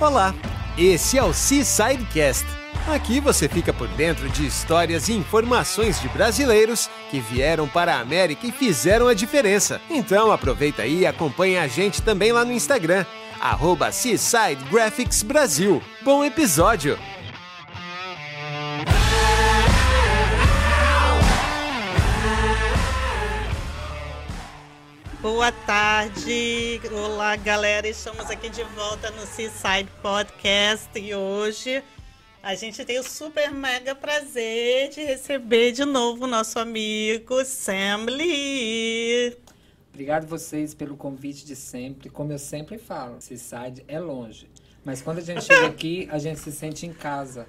Olá, esse é o Seasidecast. Aqui você fica por dentro de histórias e informações de brasileiros que vieram para a América e fizeram a diferença. Então aproveita aí e acompanha a gente também lá no Instagram, arroba Brasil. Bom episódio! Boa tarde, olá galera, estamos aqui de volta no Seaside Podcast e hoje a gente tem o super mega prazer de receber de novo o nosso amigo Sam Lee. Obrigado vocês pelo convite de sempre. Como eu sempre falo, Seaside é longe. Mas quando a gente chega aqui, a gente se sente em casa,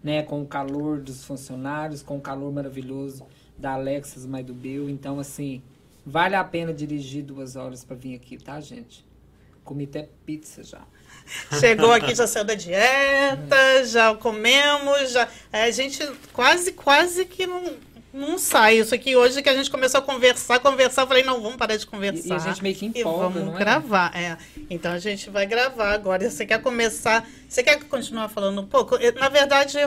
né? Com o calor dos funcionários, com o calor maravilhoso da Alexas, mãe do Bill. Então, assim, vale a pena dirigir duas horas para vir aqui, tá, gente? Comi até pizza já. Chegou aqui, já saiu da dieta, já comemos, já. é, A gente quase, quase que não, não sai. Isso aqui hoje que a gente começou a conversar, conversar, eu falei, não, vamos parar de conversar. E- e a gente meio que E empolga, vamos não é? gravar. É. Então a gente vai gravar agora. Você quer começar? Você quer continuar falando um pouco? Na verdade,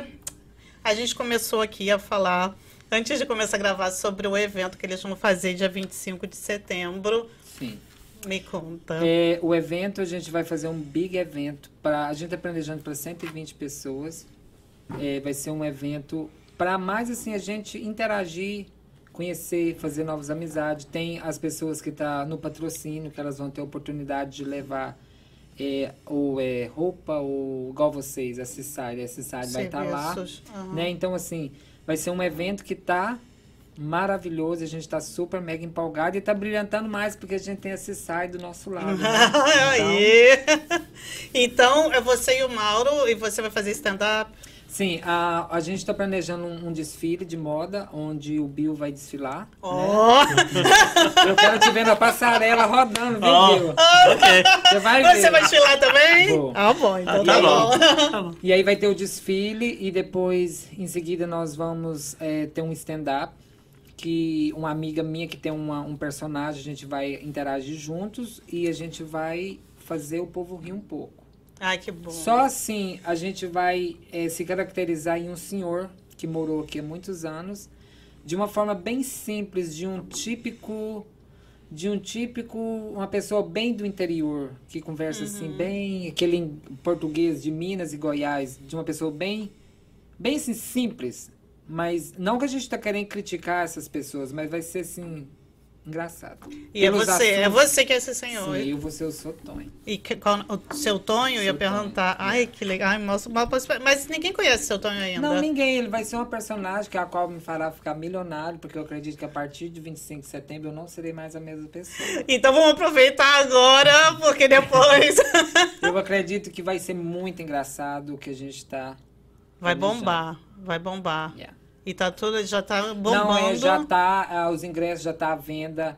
a gente começou aqui a falar, antes de começar a gravar, sobre o evento que eles vão fazer dia 25 de setembro. Sim. Me conta. É, o evento, a gente vai fazer um big evento. Pra, a gente está planejando para 120 pessoas. É, vai ser um evento para mais assim a gente interagir, conhecer, fazer novas amizades. Tem as pessoas que estão no patrocínio, que elas vão ter a oportunidade de levar é, ou é, roupa, ou igual vocês, a Cissari. A Cissari vai estar lá. Serviços. Aham. Né? Então, assim, vai ser um evento que tá maravilhoso. A gente tá super mega empolgado e tá brilhantando mais porque a gente tem esse sai do nosso lado. né? Aí. Então, é você e o Mauro, e você vai fazer stand-up. Sim, a, a gente está planejando um, um desfile de moda onde o Bill vai desfilar. Ó! Eu quero te ver na passarela rodando, viu, Ó. Bill? Ok. Você vai ver. Você vai desfilar também? Vou. Ah, bom, então Ah, tá, tá bom. bom. Tá bom. E aí vai ter o desfile e depois, em seguida, nós vamos é, ter um stand-up que uma amiga minha que tem uma- um personagem, a gente vai interagir juntos e a gente vai fazer o povo rir um pouco. Ai, que bom. Só assim a gente vai eh, se caracterizar em um senhor que morou aqui há muitos anos, de uma forma bem simples, de um típico, de um típico, uma pessoa bem do interior, que conversa assim, bem aquele português de Minas e Goiás, de uma pessoa bem, bem assim, simples. Mas não que a gente está querendo criticar essas pessoas, mas vai ser assim, engraçado. E é Pelos você, é assuntos- você que é esse senhor. Sim, eu vou ser o Sotonho. E que, qual, o seu Tonho, eu ia Seu perguntar. Ai, que legal. Ai, mostra, mostra- mas ninguém conhece seu Tonho ainda. Não, ninguém. Ele vai ser uma personagem que a qual me fará ficar milionário, porque eu acredito que a partir de 25 de setembro eu não serei mais a mesma pessoa. Então vamos aproveitar agora, porque depois Eu acredito que vai ser muito engraçado o que a gente tá. vai planejando. bombar. Vai bombar. Yeah. E tá tudo, já tá bombando. Não, é, já tá. ah, os ingressos já tá à venda.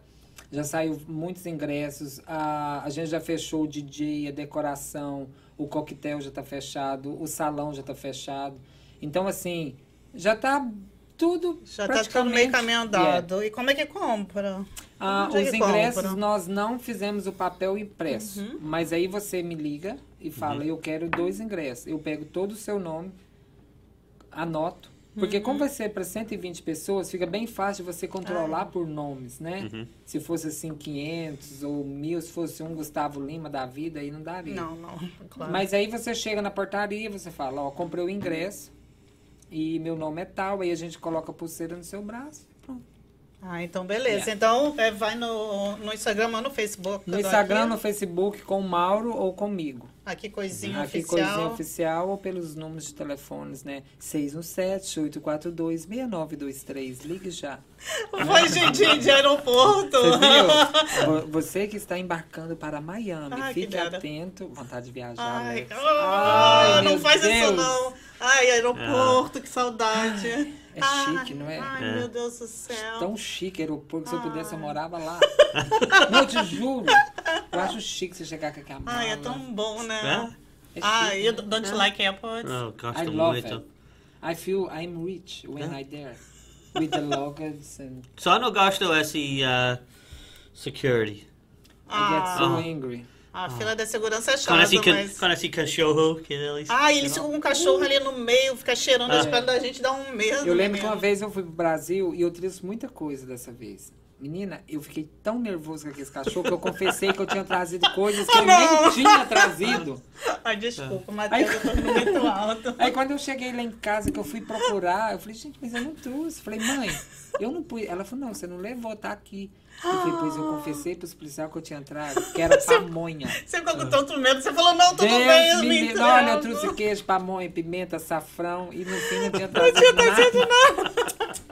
Já saiu muitos ingressos. A, a gente já fechou o DJ, a decoração, o coquetel já tá fechado, o salão já tá fechado. Então, assim, já tá tudo. Já tá tudo meio praticamente- caminho andado. E como é que compra? Ah, é os ingressos compra? nós não fizemos o papel impresso. Uhum. Mas aí você me liga e fala, eu quero dois ingressos. Eu pego todo o seu nome, anoto. Porque Uhum. como vai ser para 120 pessoas, fica bem fácil você controlar por nomes, né? Se fosse assim 500 ou 1000, se fosse um Gustavo Lima da vida, aí não daria. Não, não, claro. Mas aí você chega na portaria, você fala, ó, comprei o ingresso e meu nome é tal, aí a gente coloca a pulseira no seu braço. Pronto. Ah, então beleza. Yeah. Então é, vai no, no Instagram ou no Facebook. No Instagram, no Aqui, Facebook, com o Mauro ou comigo. Aqui coisinha Aqui, oficial. coisinha oficial ou pelos números de telefones, né? 617-842-6923. Ligue já. Foi jeitinho de aeroporto. Você Você que está embarcando para Miami, Ai, que fique atento. Vontade de viajar, Ai, Alex. ah, Ai, não faz isso Deus. não. Ai, aeroporto, que saudade. É Ai, chique, não é? Ai, É. meu Deus do céu. Tão chique aeroporto, se eu pudesse eu morava lá. não, eu te juro. Eu acho chique você chegar com aquela mala. Ai, é tão bom, né? É Ai, chique, you né? don't you like airports? Não, I gosto love muito. it. I feel I'm rich when I there. With the logos and Só não gosto esse uh, security. I get so Ah, angry. A fila da segurança é chata, Quando assim, mas... quando assim cachorro, que eles... Ah, eles ficam com um cachorro ali no meio, fica cheirando as pernas da gente, dá um medo. Eu lembro que menino. uma vez eu fui pro Brasil e eu trouxe muita coisa dessa vez. Menina, eu fiquei tão nervoso com aquele cachorro que eu confessei que eu tinha trazido coisas que eu nem tinha trazido. Ai, desculpa, Matheus, Aí- eu tô muito alto. Aí quando eu cheguei lá em casa, que eu fui procurar, eu falei, gente, mas eu não trouxe. Eu falei, mãe, eu não pus. Ela falou, não, você não levou, tá aqui. Eu falei, pois eu confessei pros policiais que eu tinha trago, que era pamonha. Você ficou com tanto medo, você falou, não, tudo Deus bem, eu me entrego. Olha, eu trouxe queijo, pamonha, pimenta, safrão e no fim não tinha trazido nada.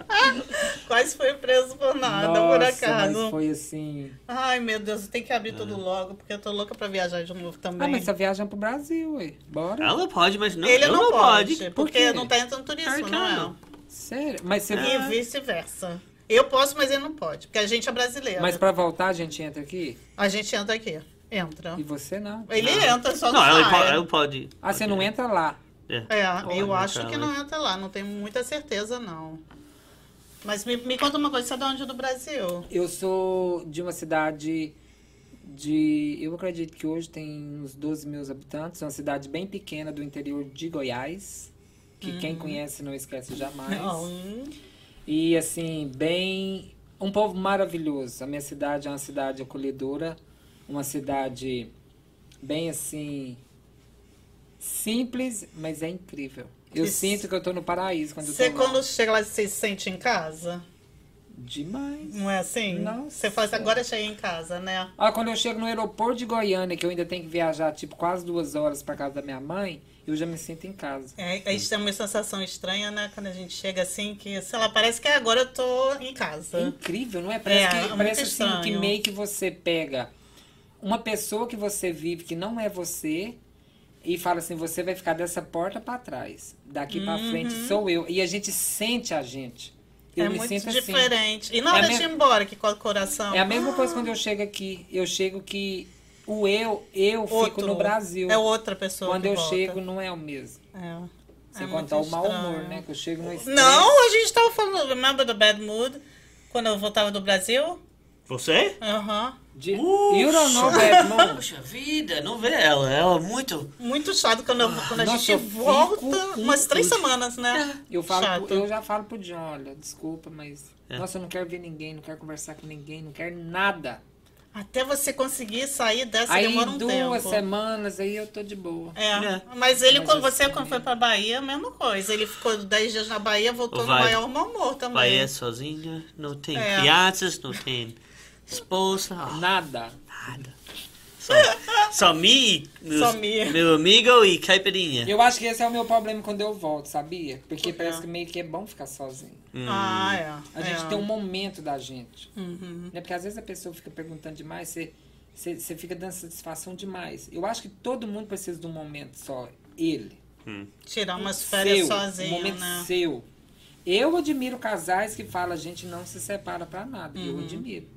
Quase foi preso por nada, por Nossa, acaso. mas foi assim... Ai, meu Deus, tem que abrir tudo logo, porque eu tô louca pra viajar de novo também. Ah, mas você viaja pro Brasil, ué. Bora. Ela pode, mas não, Ele não, não pode, pode. porque quê? não tá entrando turismo, não é? não. Sério? Mas você... E vice-versa. Eu posso, mas ele não pode, porque a gente é brasileiro. Mas pra voltar a gente entra aqui? A gente entra aqui. Entra. E você não? Ele entra, só Não, não ela pode, ela pode. Ah, você não entra lá. É. É, eu acho que lá. não entra lá, não tenho muita certeza, não. Mas me, me conta uma coisa, você é de onde do Brasil? Eu sou de uma cidade de. Eu acredito que hoje tem uns 12 mil habitantes, uma cidade bem pequena do interior de Goiás. Que quem conhece não esquece jamais. Não. E assim, bem. Um povo maravilhoso. A minha cidade é uma cidade acolhedora, uma cidade bem assim. Simples, mas é incrível. Eu Isso. sinto que eu tô no paraíso quando Você eu tô lá. quando chega lá, você se sente em casa? Demais. Não é assim? Nossa. Você assim, agora cheguei em casa, né? Ah, quando eu chego no aeroporto de Goiânia, que eu ainda tenho que viajar tipo quase duas horas pra casa da minha mãe, eu já me sinto em casa. É, a gente tem uma sensação estranha, né? Quando a gente chega assim, que, sei lá, parece que agora eu tô em É casa. incrível, não é? Parece, É, que, é parece assim que meio que você pega uma pessoa que você vive que não é você e fala assim, você vai ficar dessa porta pra trás. Daqui pra frente sou eu. E a gente sente a gente. Eu Uhum. é me muito sinto assim. diferente. E na É hora a de ir embora, que com o coração. É a mesma coisa quando eu chego aqui. Eu chego que o eu, eu fico outro, no Brasil. É outra pessoa. Quando que eu volta. chego, não é o mesmo. É. Sem É contar o mau humor, né? Que eu chego no estresse. Não, a gente tava falando, remember the bad mood? Quando eu voltava do Brasil? Você? Aham. De... Puxa. You don't know bad mood. Puxa vida, não vê ela. Ela é muito. Muito chato quando, eu, quando a Nossa, gente fico volta. com- Umas três eu- semanas, né? Eu, falo pro- eu já falo pro John, olha, desculpa, mas... É. Nossa, eu não quero ver ninguém, não quero conversar com ninguém, não quero nada. Até você conseguir sair dessa aí demora um duas tempo. semanas, aí eu tô de boa. É. É. Mas ele, Mas quando assim, você quando foi pra Bahia, a mesma coisa. Ele ficou 10 dias na Bahia, voltou no Vai. maior mau humor também. Vai é sozinha, não tem É. crianças, não tem esposa, Nada. nada. Só, só me, meus- Só me. meu amigo e caipirinha. Eu acho que esse é o meu problema quando eu volto, sabia? Porque quê? parece que meio que é bom ficar sozinho. Ah, é. A gente é. tem um momento da gente. Uhum. Né? Porque às vezes a pessoa fica perguntando demais, você, você, você fica dando satisfação demais. Eu acho que todo mundo precisa de um momento só. Ele. Tirar umas férias seu, sozinho, um momento né? seu. Eu admiro casais que falam a gente não se separa pra nada. Uhum. Eu admiro.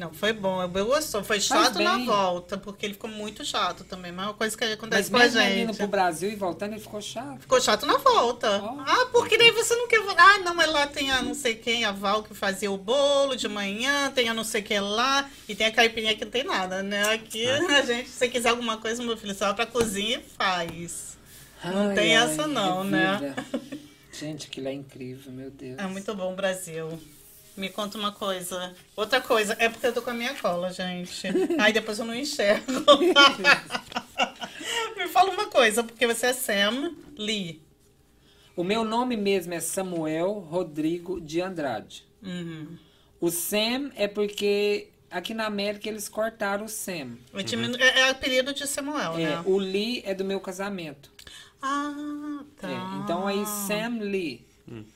Não, foi bom. Eu gostou. Foi chato na volta, porque ele ficou muito chato também. Mas é uma coisa que Mas acontece com a mesmo ele indo gente. pro Brasil e voltando, ele ficou chato. Ficou chato na volta. Ó. Ah, porque daí você não quer. Ah, não, mas lá tem a não sei quem, a Val que fazia o bolo de manhã, tem a não sei quem lá, e tem a caipirinha que não tem nada, né? Aqui a gente, se você quiser alguma coisa, meu filho, você vai pra cozinha e faz. Não Ai, tem ai, essa não, né? vida. Gente, aquilo é incrível, meu Deus. É muito bom o Brasil. Me conta uma coisa. Outra coisa, é porque eu tô com a minha cola, gente. Aí depois eu não enxergo. Me fala uma coisa, porque você é Sam Lee. O meu nome mesmo é Samuel Rodrigo de Andrade. Uhum. O Sam é porque aqui na América eles cortaram o Sam. Diminu- é, é apelido de Samuel, É, né? o Lee é do meu casamento. Ah, tá. É, então aí Sam Lee.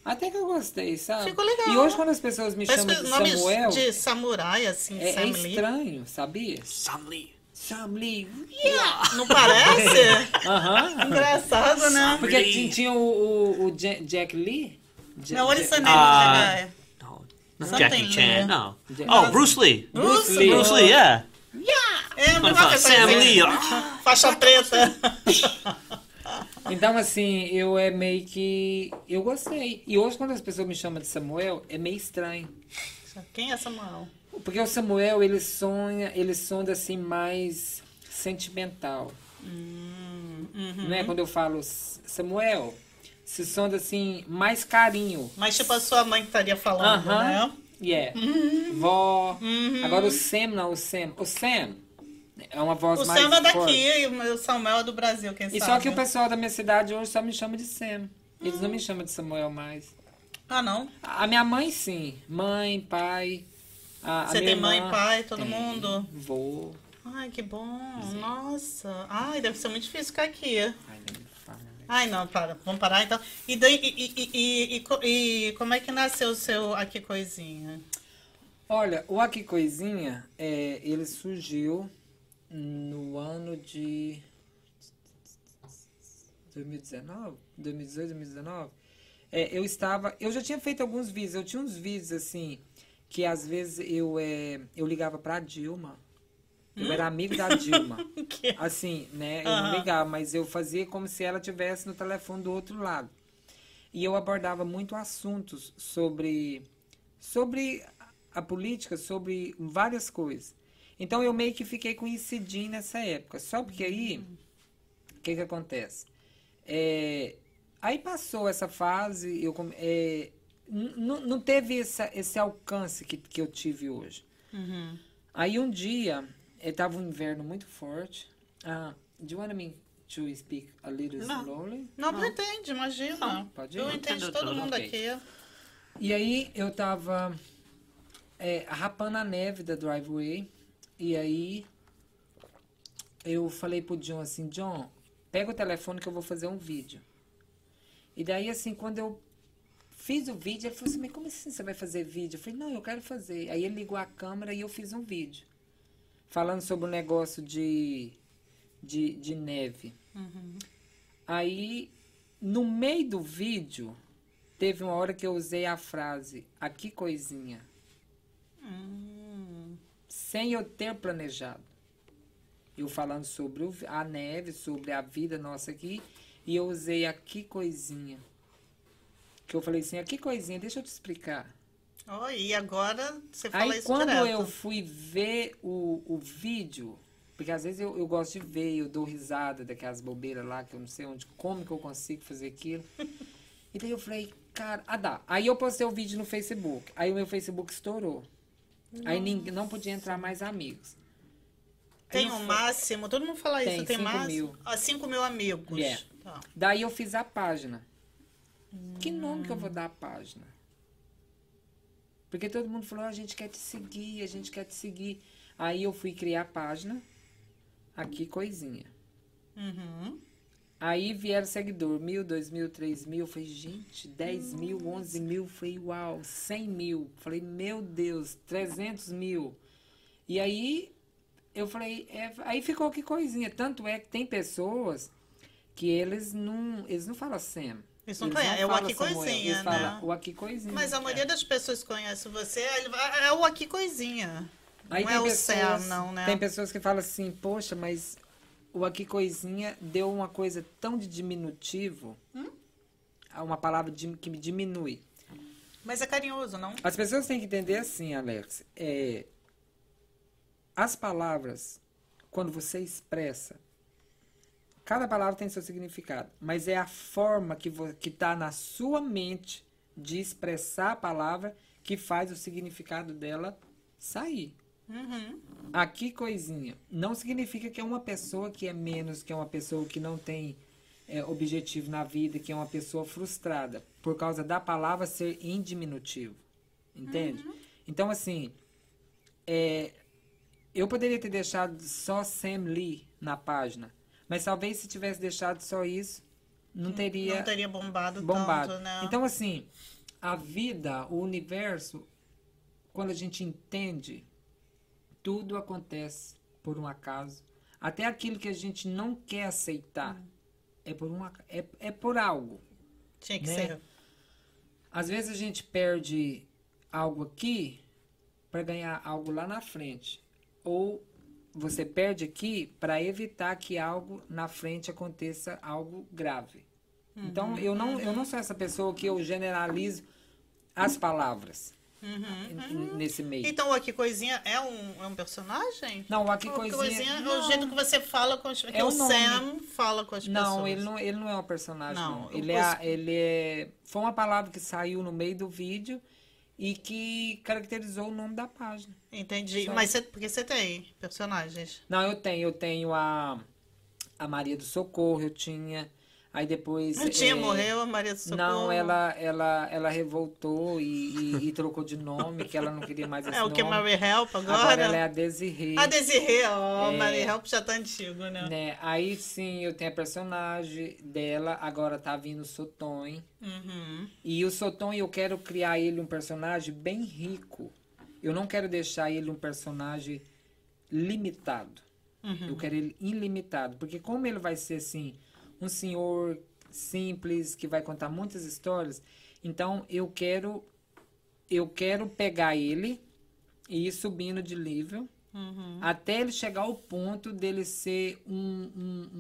Até que eu gostei, sabe? Ficou legal. E hoje quando as pessoas me Parece chamam de Samuel, de samurai, assim, é, é Sam Lee. estranho, sabia? Samli. Sam Lee. Não parece? Aham. Engraçado, né? Porque Lee. tinha, o, o, o Ja- Jack Lee. Ja- Não, olha Ja- essa name Ah. Não, não Jackie Lee. Chan, não. Ja- Oh, Bruce Lee. Bruce Lee. Bruce Lee, yeah. É, fala vai Sam Lee, ó. Faixa preta. Então, assim, eu é meio que. Eu gostei. E hoje, quando as pessoas me chamam de Samuel, é meio estranho. Quem é Samuel? Porque o Samuel, ele sonha, ele sonda assim mais sentimental. Hum, uhum. Né? Quando eu falo Samuel, se sonda assim mais carinho. Mas tipo a sua mãe que estaria falando, Aham. né? Yeah. Vó. Agora o Sam não, o Sam. O Sam é uma voz O mais Sam é daqui e o Samuel é do Brasil, quem E sabe. só que o pessoal da minha cidade hoje só me chama de Sam. Eles não me chamam de Samuel mais. Ah, não? A minha mãe, sim. Mãe, pai. A, a Você minha tem mãe, irmã pai, todo tem, mundo? Vou. Ai, que bom. Nossa. Ai, deve ser muito difícil ficar aqui. Ai, fala, né? Ai, não, para. Vamos parar então. E, daí, e, e, e, e, e como é que nasceu o seu Aqui Coisinha? Olha, o Aqui Coisinha, é, ele surgiu no ano de 2019, 2018, 2019. É, eu estava, eu já tinha feito alguns vídeos, eu tinha uns vídeos assim, que às vezes eu, é, eu ligava pra Dilma, eu era amigo da Dilma. Assim, né? Eu Aham. não ligava, mas eu fazia como se ela tivesse no telefone do outro lado. E eu abordava muito assuntos sobre, sobre a política, sobre várias coisas. Então eu meio que fiquei conhecidinho nessa época. Só porque aí, o que que acontece? É, aí passou essa fase, eu é, não teve essa, esse alcance que, que eu tive hoje. Uhum. Aí um dia, estava um inverno muito forte. Ah, do you want me to speak a little Não. slowly? Não, não entende, imagina. pode ir. Eu entendo todo mundo ok. aqui. E aí eu tava é, rapando a neve da driveway. E aí eu falei pro John assim, John, pega o telefone que eu vou fazer um vídeo. E daí assim, quando eu fiz o vídeo, ele falou assim, mas como assim você vai fazer vídeo? Eu falei, não, eu quero fazer. Aí ele ligou a câmera e eu fiz um vídeo. Falando sobre o negócio de, de, de neve. Aí, no meio do vídeo, teve uma hora que eu usei a frase, aqui coisinha. Sem eu ter planejado. Eu falando sobre a neve, sobre a vida nossa aqui, e eu usei aqui coisinha. Que eu falei assim, aqui coisinha, deixa eu te explicar. Oh, e agora você fala Aí isso quando direto. eu fui ver o, o vídeo, porque às vezes eu, eu gosto de ver, eu dou risada daquelas bobeiras lá, que eu não sei onde, como que eu consigo fazer aquilo. E daí eu falei, cara, ah dá. Aí eu postei o vídeo no Facebook. Aí o meu Facebook estourou. Aí ninguém, não podia entrar mais amigos. Tem eu um máximo, todo mundo fala isso, Tem, tem cinco máximo. mil. Ah, 5 mil amigos. Yeah. Tá. Daí eu fiz a página. Que nome que eu vou dar à página? Porque todo mundo falou, "Ah, a gente quer te seguir, a gente quer te seguir. Aí eu fui criar a página. Aqui, coisinha. Uhum. Aí vieram seguidor, mil, dois mil, três mil. Falei, gente, dez mil, onze mil. Falei, uau, cem mil. Falei, meu Deus, trezentos mil. E aí eu falei, é, aí ficou que coisinha. Tanto é que tem pessoas que eles não, eles não falam Sam. Eles não conhecem, é o Aqui Samuel, Coisinha, né? o aqui coisinha. Mas a maioria das pessoas que conhecem você vai- é o Aqui Coisinha. Aí não é o pessoas, Sam, não, né? Tem pessoas que falam assim, poxa, mas o aqui coisinha deu uma coisa tão de diminutivo, Hum? uma palavra de- que me diminui. Mas é carinhoso, não? As pessoas têm que entender assim, Alex. É, as palavras, quando você expressa, cada palavra tem seu significado, mas é a forma que está na sua mente de expressar a palavra que faz o significado dela sair. Uhum. Aqui, coisinha, não significa que é uma pessoa que é menos, que é uma pessoa que não tem é, objetivo na vida, que é uma pessoa frustrada, por causa da palavra ser em diminutivo. Entende? Então, assim, é, eu poderia ter deixado só Sam Lee na página, mas talvez se tivesse deixado só isso, não teria Não teria bombado, bombado. tanto, né? Então, assim, a vida, o universo, quando a gente entende, tudo acontece por um acaso. Até aquilo que a gente não quer aceitar é por um aca- é, é por algo. Tinha que né? ser. Às vezes a gente perde algo aqui para ganhar algo lá na frente. Ou você perde aqui para evitar que algo na frente aconteça algo grave. Então, eu não, eu não sou essa pessoa que eu generalizo as palavras. N- nesse meio. Então o Aqui Coisinha é um, é um personagem? Não, o Aqui O Coisinha- é o não. jeito que você fala com as que É o o. Sam fala com as pessoas. Não, ele não, ele não é um personagem, Não, não. Ele, é, posso- ele é. Foi uma palavra que saiu no meio do vídeo e que caracterizou o nome da página. Entendi. Só. Mas você, porque você tem personagens. Não, eu tenho, eu tenho a, a Maria do Socorro, eu tinha. Aí depois. Não tinha, é, morreu a Maria do Socorro. Não, ela, ela, ela revoltou e, e- e trocou de nome, que ela não queria mais esse É o que? nome. Mary Help agora? Agora ela é a Desiree. A Desirê, ó. É. Mary Help já tá antigo, né? né? Aí sim, eu tenho a personagem dela, agora tá vindo o Soton. Uhum. E o Soton, eu quero criar ele um personagem bem rico. Eu não quero deixar ele um personagem limitado. Uhum. Eu quero ele ilimitado. Porque como ele vai ser, assim, um senhor simples, que vai contar muitas histórias, então eu quero eu quero pegar ele e ir subindo de nível Uhum. até ele chegar ao ponto dele ser um, um,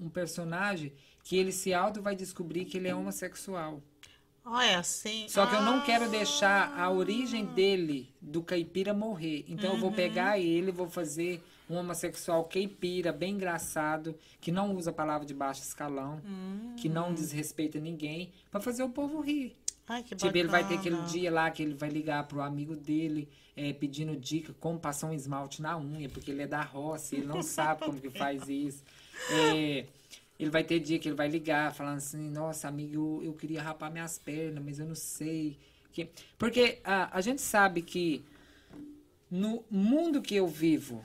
um, um personagem que ele se auto vai descobrir que ele é homossexual. Ah, é assim. Só que eu não Ah. quero deixar a origem dele, do caipira, morrer. Então eu Uhum. vou pegar ele, vou fazer um homossexual caipira, bem engraçado, que não usa palavra de baixo escalão, que Hum. não desrespeita ninguém, para fazer o povo rir. Ai, que Tipo, ele vai ter aquele dia lá que ele vai ligar pro amigo dele, é, pedindo dica como passar um esmalte na unha, porque ele é da roça, e ele não sabe como que faz isso. É, ele vai ter dia que ele vai ligar, falando assim, nossa, amigo, eu, eu queria rapar minhas pernas, mas eu não sei. Que... Porque a, a gente sabe que no mundo que eu vivo,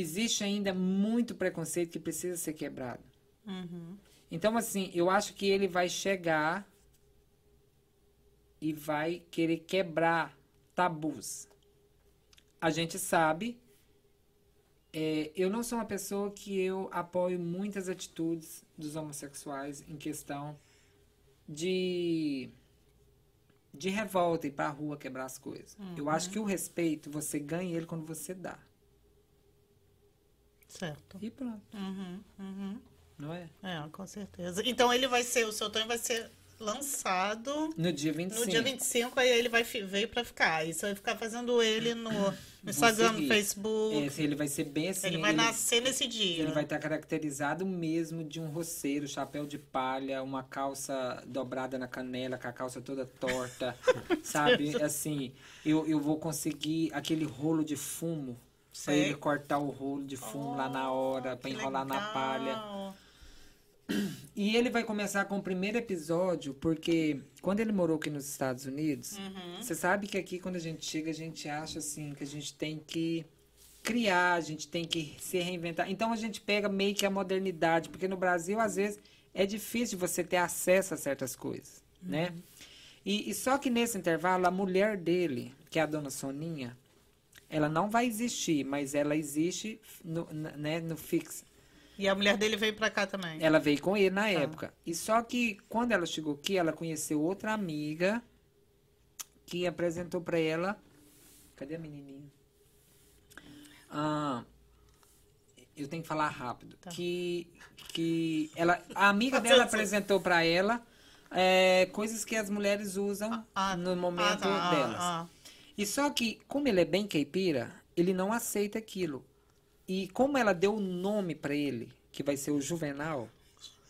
existe ainda muito preconceito que precisa ser quebrado. Uhum. Então, assim, eu acho que ele vai chegar e vai querer quebrar tabus. A gente sabe. é, eu não sou uma pessoa que eu apoio muitas atitudes dos homossexuais em questão de de revolta e ir pra rua quebrar as coisas. Eu acho que o respeito você ganha ele quando você dá. Certo. E pronto, Uhum, uhum. não é? É, com certeza. Então ele vai ser, o seu Tonho vai ser lançado No dia 25. no dia 25, aí ele vai, veio pra ficar. Você vai ficar fazendo ele no, no Instagram, no seguir. Facebook. Esse, ele vai ser bem assim. ele vai nascer nesse dia. Ele vai estar caracterizado mesmo de um roceiro, chapéu de palha, uma calça dobrada na canela, com a calça toda torta, sabe? Assim, eu, eu vou conseguir aquele rolo de fumo, pra ele cortar o rolo de fumo lá na hora, pra enrolar na legal. palha. E ele vai começar com o primeiro episódio, porque quando ele morou aqui nos Estados Unidos, Uhum. você sabe que aqui quando a gente chega, a gente acha assim que a gente tem que criar, a gente tem que se reinventar. Então a gente pega meio que a modernidade, porque no Brasil às vezes é difícil você ter acesso a certas coisas, né? E, e só que nesse intervalo a mulher dele, que é a dona Soninha, ela não vai existir, mas ela existe no, né, no fixo. E a mulher dele veio pra cá também. Ela veio com ele na época. E só que quando ela chegou aqui, ela conheceu outra amiga que apresentou pra ela. Cadê a menininha? Ah, eu tenho que falar rápido. Que que ela a amiga dela apresentou pra ela é, coisas que as mulheres usam Ah, no ah, momento tá, ah, delas. E só que, como ele é bem caipira, ele não aceita aquilo. E como ela deu o nome pra ele, que vai ser o Juvenal,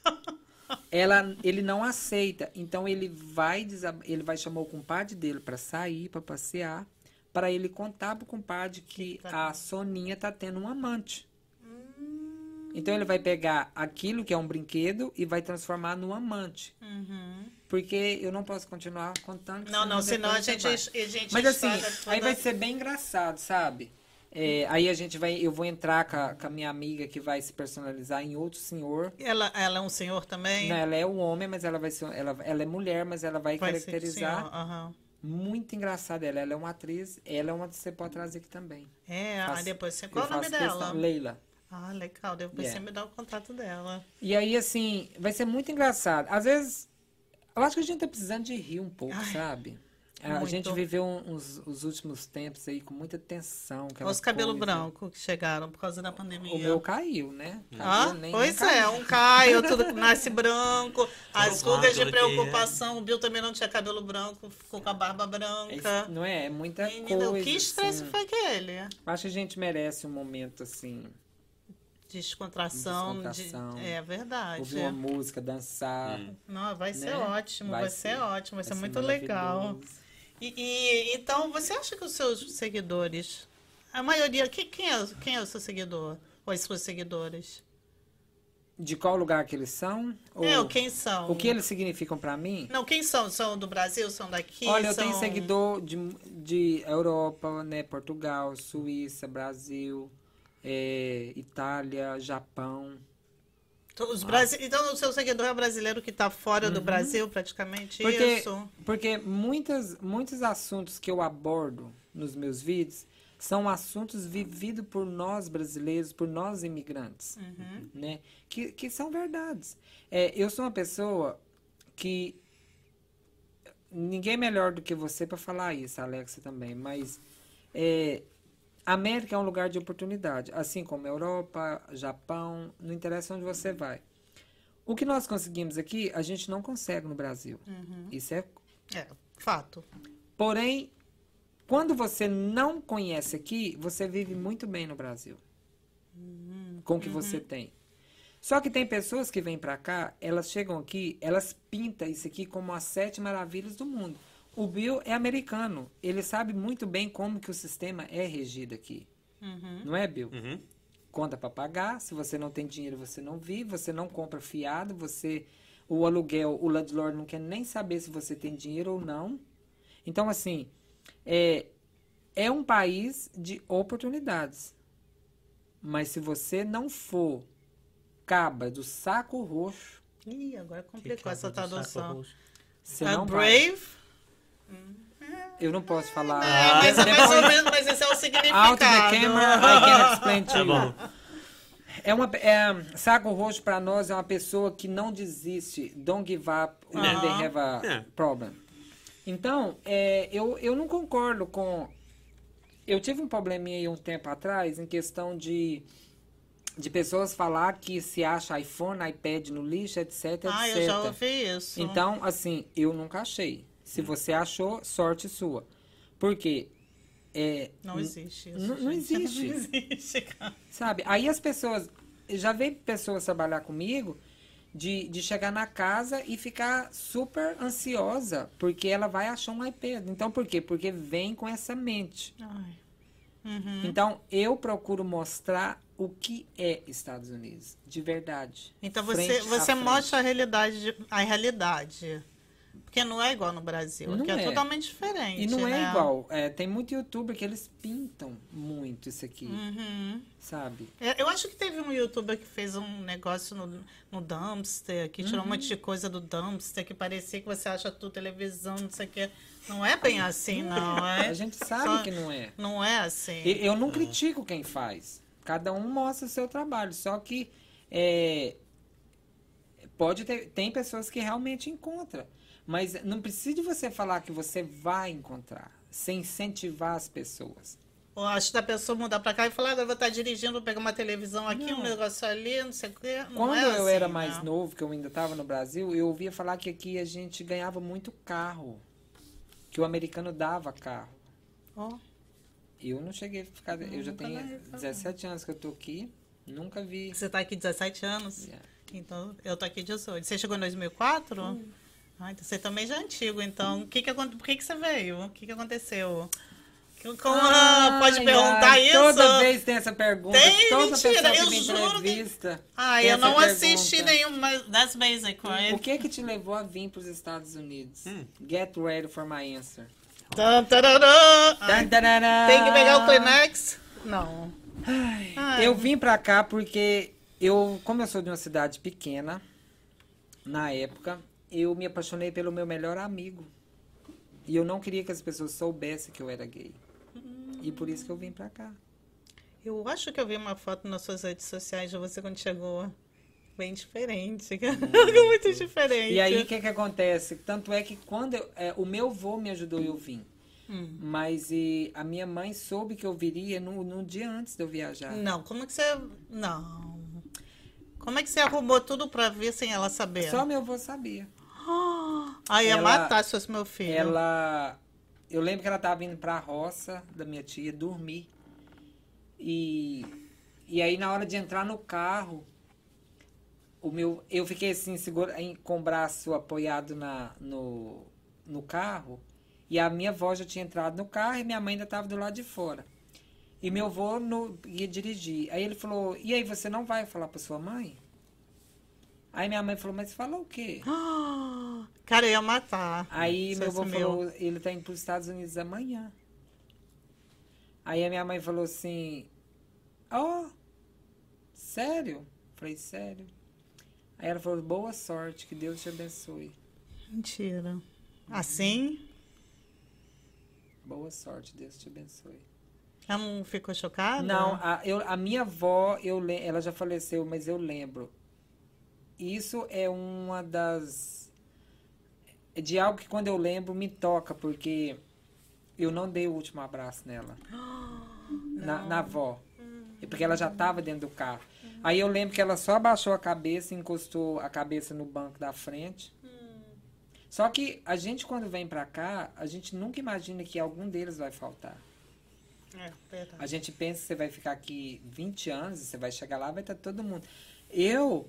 ela, ele não aceita. Então ele vai ele vai chamar o compadre dele pra sair, pra passear, pra ele contar pro compadre que a Soninha tá tendo um amante. Então ele vai pegar aquilo que é um brinquedo e vai transformar num amante. Uhum. Porque eu não posso continuar contando. que Não, não, senão a gente, a gente Mas assim, toda- aí vai ser bem engraçado, sabe? É, aí a gente vai, eu vou entrar com a, com a minha amiga que vai se personalizar em outro senhor. Ela, ela é um senhor também? Não, ela é um homem, mas ela vai ser, ela, ela é mulher, mas ela vai, Vai caracterizar. aham. Muito engraçada ela, ela é uma atriz, ela é uma que você pode trazer aqui também. É, aí depois você... Qual o nome questão- dela? Leila. Ah, legal. Depois Yeah. você me dá o contato dela. E aí, assim, vai ser muito engraçado. Às vezes, eu acho que a gente tá precisando de rir um pouco, Ai. sabe? A Muito. gente viveu uns, os últimos tempos aí com muita tensão. Os cabelos brancos que chegaram por causa da pandemia. O meu caiu, né? Ah, Caiu, nem- pois nem é, caiu. um caio, tudo nasce branco, as rugas de preocupação. O Bill também não tinha cabelo branco, ficou com a barba É branca. não é? É muita Menina, coisa. que estresse assim. foi aquele? Acho que a gente merece um momento assim, Descontração. Descontração. De... É verdade. ouvir uma música, dançar. Não, vai ser né? ótimo, vai, Vai ser, ser. ótimo, vai ser ser muito legal. E, e- então, você acha que os seus seguidores, a maioria, que- quem, é, quem é o seu seguidor? Ou as suas seguidoras? De qual lugar que eles são? Ou É, quem são? o que eles significam pra mim? Não, quem são? São do Brasil? São daqui? Olha, eu são... tenho seguidor de, de Europa, né? Portugal, Suíça, Brasil, é, Itália, Japão. Os Brasi... Então, o seu seguidor é brasileiro que está fora do Brasil, praticamente Uhum. Porque, isso? porque muitas, muitos assuntos que eu abordo nos meus vídeos são assuntos vividos por nós brasileiros, por nós imigrantes, Uhum. né? Que, que são verdades. É, eu sou uma pessoa que ninguém é melhor do que você para falar isso, Alexa também, mas é, a América é um lugar de oportunidade, assim como Europa, Japão, não interessa onde você vai. O que nós conseguimos aqui, a gente não consegue no Brasil. Isso é. É, fato. Porém, quando você não conhece aqui, você vive muito bem no Brasil. Com o que você tem. Só que tem pessoas que vêm pra cá, elas chegam aqui, elas pintam isso aqui como as sete maravilhas do mundo. O Bill é americano. Ele sabe muito bem como que o sistema é regido aqui. Não é, Bill? Uhum. conta para pagar. Se você não tem dinheiro, você não vive, você não compra fiado, você o aluguel, o landlord não quer nem saber se você tem dinheiro ou não. Então assim, é é um país de oportunidades. Mas se você não for caba do saco roxo, Ih, agora Que complicou essa tradução. roxo. você A não vai. Eu não posso falar. É, mas é mais ou menos, mas esse é o Out significado. the camera, I can explain to Tá you. bom. É uma, é, saco roxo para nós é uma pessoa que não desiste, don't give up when Aham. they have a É. problem. Então, é, eu, eu não concordo com. Eu tive um probleminha aí um tempo atrás em questão de, de pessoas falar que se acha iPhone, iPad no lixo, etc, Ah, etc. eu já ouvi isso. Então, assim, eu nunca achei. Se você achou, sorte sua. Por quê? É, Não existe isso. Não- não existe. Não existe, cara. Sabe? Aí as pessoas. Já veio pessoas trabalhar comigo de, de chegar na casa e ficar super ansiosa, porque ela vai achar um iPad. Então, por quê? Porque vem com essa mente. Uhum. Então, eu procuro mostrar o que é Estados Unidos, de verdade. Então você, você mostra a realidade, de- a realidade. Porque não é igual no Brasil, Não aqui é. é. totalmente diferente. E não né? é igual. É, tem muito youtuber que eles pintam muito isso aqui, Uhum. sabe? É, Eu acho que teve um youtuber que fez um negócio no, no dumpster, que tirou um monte de coisa do dumpster, que parecia que você acha tudo televisão, não sei o quê. Não é bem assim, não. É? A gente sabe Só- que não é. Não é assim. E- Eu não critico quem faz. Cada um mostra o seu trabalho. Só que é, pode ter, tem pessoas que realmente encontram. Mas não precisa de você falar que você vai encontrar. Sem incentivar as pessoas. Eu acho que a pessoa mudar pra cá e falar, agora eu vou estar dirigindo, vou pegar uma televisão aqui, Não. um negócio ali, não sei o quê. Não Quando é eu assim, era mais né? novo, que eu ainda estava no Brasil, eu ouvia falar que aqui a gente ganhava muito carro. Que o americano dava carro. Ó, Eu não cheguei a ficar. Eu já tenho ganhei carro. 17 anos que eu tô aqui. Nunca vi. Você tá aqui 17 anos? Yeah. Então, eu tô aqui 18. Você chegou em 2004? Ah, então você também já é antigo, então. O que que, acon- por que, que você veio? O que, que aconteceu? Que- Como, Ai, pode perguntar ai, isso? Toda vez tem essa pergunta. Tem, toda mentira, que eu vem juro que- entrevista. Ah, tem eu não pergunta. assisti nenhum, mas that's basic, right? O que que te levou a vir para os Estados Unidos? Hum. Get ready for my answer. Tan, tararã. Ai, Tan, tarará. Tem que pegar o Kleenex? Não. Ai, Ai. Eu vim pra cá porque eu, como eu sou de uma cidade pequena, na época, eu me apaixonei pelo meu melhor amigo. E eu não queria que as pessoas soubessem que eu era gay. E por isso que eu vim pra cá. Eu acho que eu vi uma foto nas suas redes sociais de você quando chegou. Bem diferente. Muito diferente. E aí, o que que acontece? Tanto é que quando eu- é, o meu avô me ajudou eu vim. Hum. Mas e, a minha mãe soube que eu viria no, no dia antes de eu viajar. Não, como que você. Não. Como é que você arrumou tudo pra vir sem ela saber? Só meu avô sabia. Aí ia Ela- matar se fosse meu filho. Ela. Eu lembro que ela tava indo pra roça da minha tia dormir. E, e aí, na hora de entrar no carro, o meu, eu fiquei assim, segura, com o braço apoiado na, no, no carro. E a minha avó já tinha entrado no carro e minha mãe ainda estava do lado de fora. E meu avô no, ia dirigir. Aí ele falou: E aí, você não vai falar pra sua mãe? Aí minha mãe falou: Mas fala o quê? Cara, eu ia matar. Aí meu avô falou, ele tá indo para os Estados Unidos amanhã. Aí a minha mãe falou assim, ó, sério? Falei, sério. Aí ela falou, boa sorte, que Deus te abençoe. Mentira. Assim? Boa sorte, Deus te abençoe. Ela não ficou chocada? Não, a, eu, a minha avó, eu, ela já faleceu, mas eu lembro. Isso é uma das. é De algo que quando eu lembro me toca, porque eu não dei o último abraço nela. na, na avó. É Porque ela já estava dentro do carro. Aí eu lembro que ela só abaixou a cabeça, encostou a cabeça no banco da frente. Só que a gente, quando vem pra cá, a gente nunca imagina que algum deles vai faltar. É, verdade. A gente pensa que você vai ficar aqui 20 anos, você vai chegar lá, vai estar todo mundo. Eu,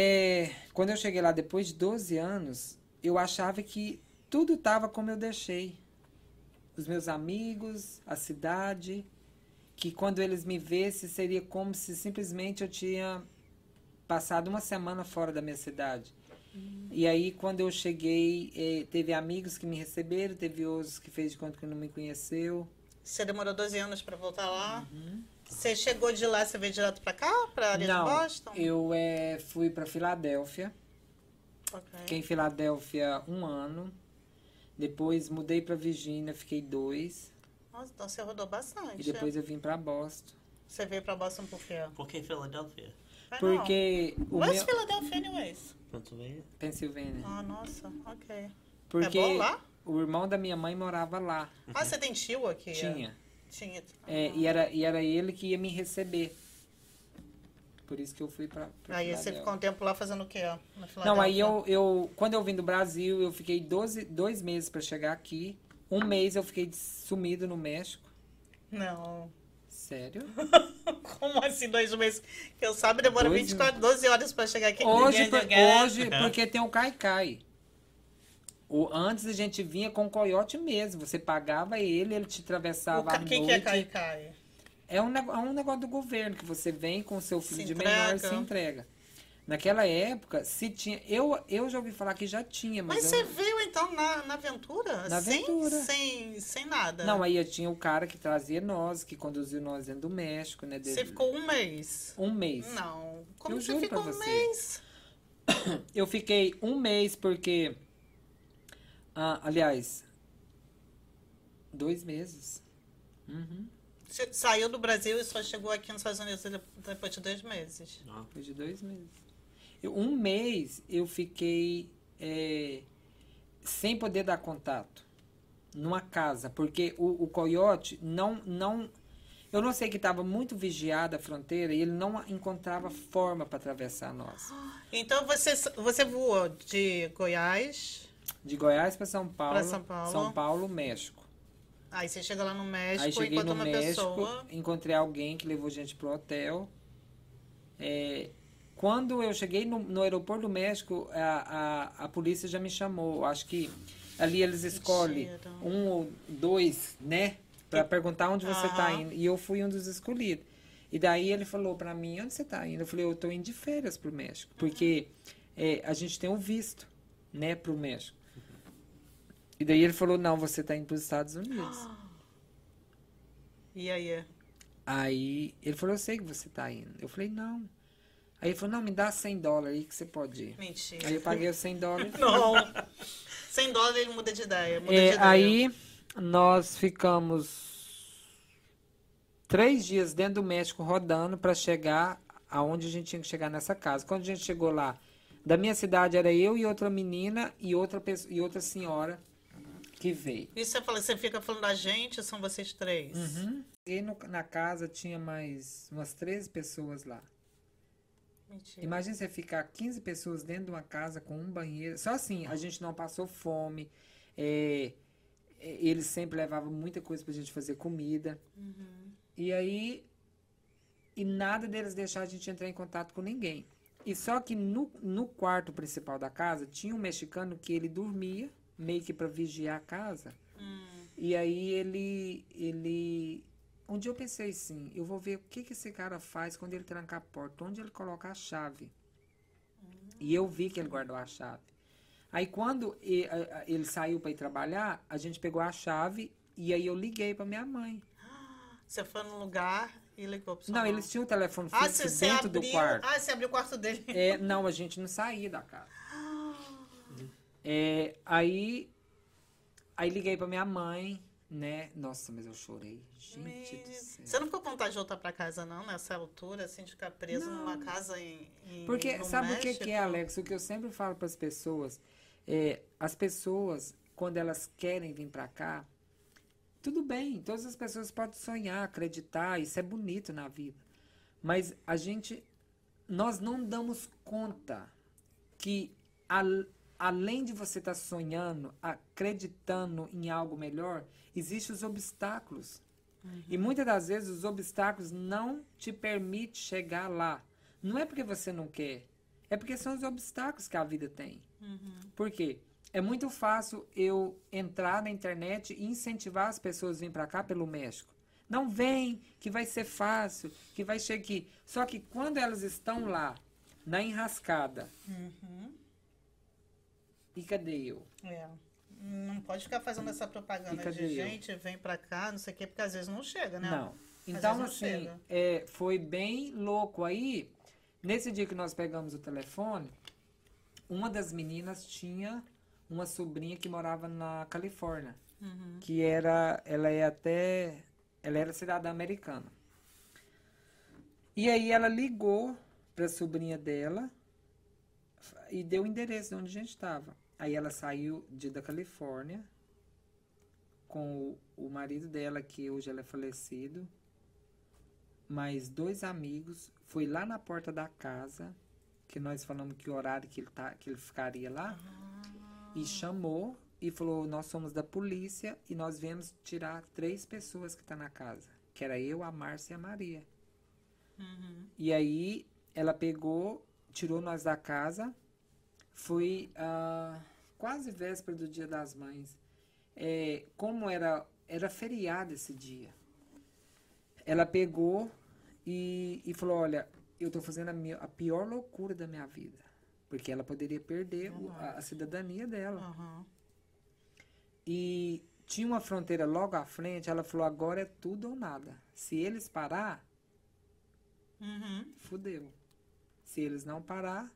é, quando eu cheguei lá depois de 12 anos, eu achava que tudo estava como eu deixei. Os meus amigos, a cidade, que quando eles me vissem seria como se simplesmente eu tinha passado uma semana fora da minha cidade. E aí, quando eu cheguei, eh, teve amigos que me receberam, teve outros que fez de conta que não me conheceu. Você demorou 12 anos pra voltar lá? Você chegou de lá, você veio direto pra cá? Pra área Não, de Boston? eu eh, fui para Filadélfia. Ok. Fiquei em Filadélfia um ano. Depois mudei para Virgínia, fiquei dois. Nossa, então você rodou bastante. E depois eu vim para Boston. Você veio pra Boston por quê? Por que Filadélfia? Ah, Porque não. o West meu... Philadelphia, anyways. Pennsylvania? Pensilvânia. Ah, nossa, ok. Porque É bom lá? o irmão da minha mãe morava lá. Ah, você tem tio aqui? Tinha. Tinha. É, e, era, e era ele que ia me receber. Por isso que eu fui para Aí você ficou um tempo lá fazendo o quê? Na Não, aí eu, eu quando eu vim do Brasil, eu fiquei 12, dois meses para chegar aqui. Um mês eu fiquei sumido no México. Não. Sério? Como assim, dois meses? Que eu sabe, demora Dois 24, 12 horas pra chegar aqui. Hoje, por- hoje porque tem o Caicai. O, antes a gente vinha com o coiote mesmo. Você pagava ele, ele te atravessava que, noite. que é Caicai? É um, é um negócio do governo, que você vem com o seu filho Se de menor e entrega. se entrega. Naquela época, se tinha. Eu, eu já ouvi falar que já tinha, mas. Mas eu- você veio então na, na aventura? Na sem, aventura. Sem, sem nada? Não, aí tinha o cara que trazia nós, que conduziu nós dentro do México, né? Você ficou um mês? Um mês. Não. Como Eu você ficou um você. mês? Eu fiquei um mês porque. Ah, aliás, dois meses. Uhum. Você saiu do Brasil e só chegou aqui nos Estados Unidos depois de dois meses. Não. Depois de dois meses. Eu- um mês eu fiquei é, sem poder dar contato numa casa, porque o, o coiote não, não. Eu não sei que estava muito vigiada a fronteira e ele não encontrava forma para atravessar nós. Então você, você voou de Goiás, De Goiás para São Paulo, Pra São Paulo. São Paulo, México. aí você chega lá no México, Aí cheguei encontra no uma México, pessoa. encontrei alguém que levou gente pro hotel. É, quando eu cheguei no, no aeroporto do México, a, a, a polícia já me chamou. Acho que ali eles escolhem Mentira. um ou dois, né? Pra perguntar onde você tá Aham. indo. E eu fui um dos escolhidos. E daí ele falou pra mim, onde você tá indo? Eu falei, eu tô indo de férias pro México. Porque é, a gente tem um visto, né, pro México. E daí ele falou, não, você tá indo pros Estados Unidos. E aí? Aí ele falou, eu sei que você tá indo. Eu falei, não. Aí ele falou, não, me dá 100 dólares aí que você pode ir. Mentira. Aí eu paguei os 100 dólares. Não. 100 dólares ele muda de ideia. Muda de É, ideia. aí nós ficamos três dias dentro do México rodando para chegar aonde a gente tinha que chegar nessa casa. Quando a gente chegou lá, da minha cidade era eu e outra menina e outra pessoa, e outra senhora que veio. E você fala, você fica falando da gente, são vocês três? Uhum. E no- na casa tinha mais umas 13 pessoas lá. Mentira. Imagina você ficar 15 pessoas dentro de uma casa com um banheiro. Só assim, a gente não passou fome. é, é, eles sempre levavam muita coisa pra gente fazer comida. E aí. E nada deles deixar a gente entrar em contato com ninguém. E só que no, no quarto principal da casa tinha um mexicano que ele dormia, meio que pra vigiar a casa. E aí ele, ele. Um dia eu pensei assim, eu vou ver o que, que esse cara faz quando ele tranca a porta, onde ele coloca a chave. E eu vi que ele guardou a chave. Aí quando ele saiu para ir trabalhar, a gente pegou a chave e aí eu liguei para minha mãe. Você foi no lugar e ligou pro seu Não, eles tinham o telefone Ah, fixo você dentro abriu... do quarto. Ah, você abriu o quarto dele. É, não, a gente não saía da casa. É, aí, aí liguei pra minha mãe, né? Nossa, mas eu chorei. Gente do céu. Você não ficou com vontade de voltar pra casa, não, nessa altura, assim, de ficar preso numa casa em. em Porque sabe o que, México? que é, Alex? O que eu sempre falo para as pessoas é, as pessoas quando elas querem vir para cá, tudo bem, todas as pessoas podem sonhar, acreditar, isso é bonito na vida. Mas a gente nós não damos conta que além de você estar sonhando, acreditando em algo melhor, existem os obstáculos. E muitas das vezes os obstáculos não te permitem chegar lá. Não é porque você não quer, é porque são os obstáculos que a vida tem. Por quê? É muito fácil eu entrar na internet e incentivar as pessoas a vir para cá pelo México. Não vem, que vai ser fácil, que vai chegar aqui. Só que quando elas estão lá, na enrascada, Uhum. E cadê eu? É. Não pode ficar fazendo essa propaganda cadê de gente, vem pra cá, não sei o quê, porque às vezes não chega, né? Não. Então, não assim, chega. é, foi bem louco. Aí, nesse dia que nós pegamos o telefone, uma das meninas tinha uma sobrinha que morava na Califórnia. Uhum. Que era, ela é até, ela era cidadã americana. E aí ela ligou para a sobrinha dela e deu o endereço de onde a gente estava. Aí ela saiu de da Califórnia com o, o marido dela, que hoje ela é falecido, mais dois amigos, foi lá na porta da casa, que nós falamos que o horário que ele, tá, que ele ficaria lá, e chamou e falou, nós somos da polícia e nós viemos tirar três pessoas que estão na casa, que era eu, a Márcia e a Maria. Uhum. E aí ela pegou, tirou nós da casa. Foi ah, quase véspera do Dia das Mães. É, como era, era feriado esse dia, ela pegou e, e falou: Olha, eu tô fazendo a, minha- a pior loucura da minha vida. Porque ela poderia perder o- a, a cidadania dela. Aham. E tinha uma fronteira logo à frente. Ela falou: Agora é tudo ou nada. Se eles parar, Uhum. fudeu. Se eles não parar,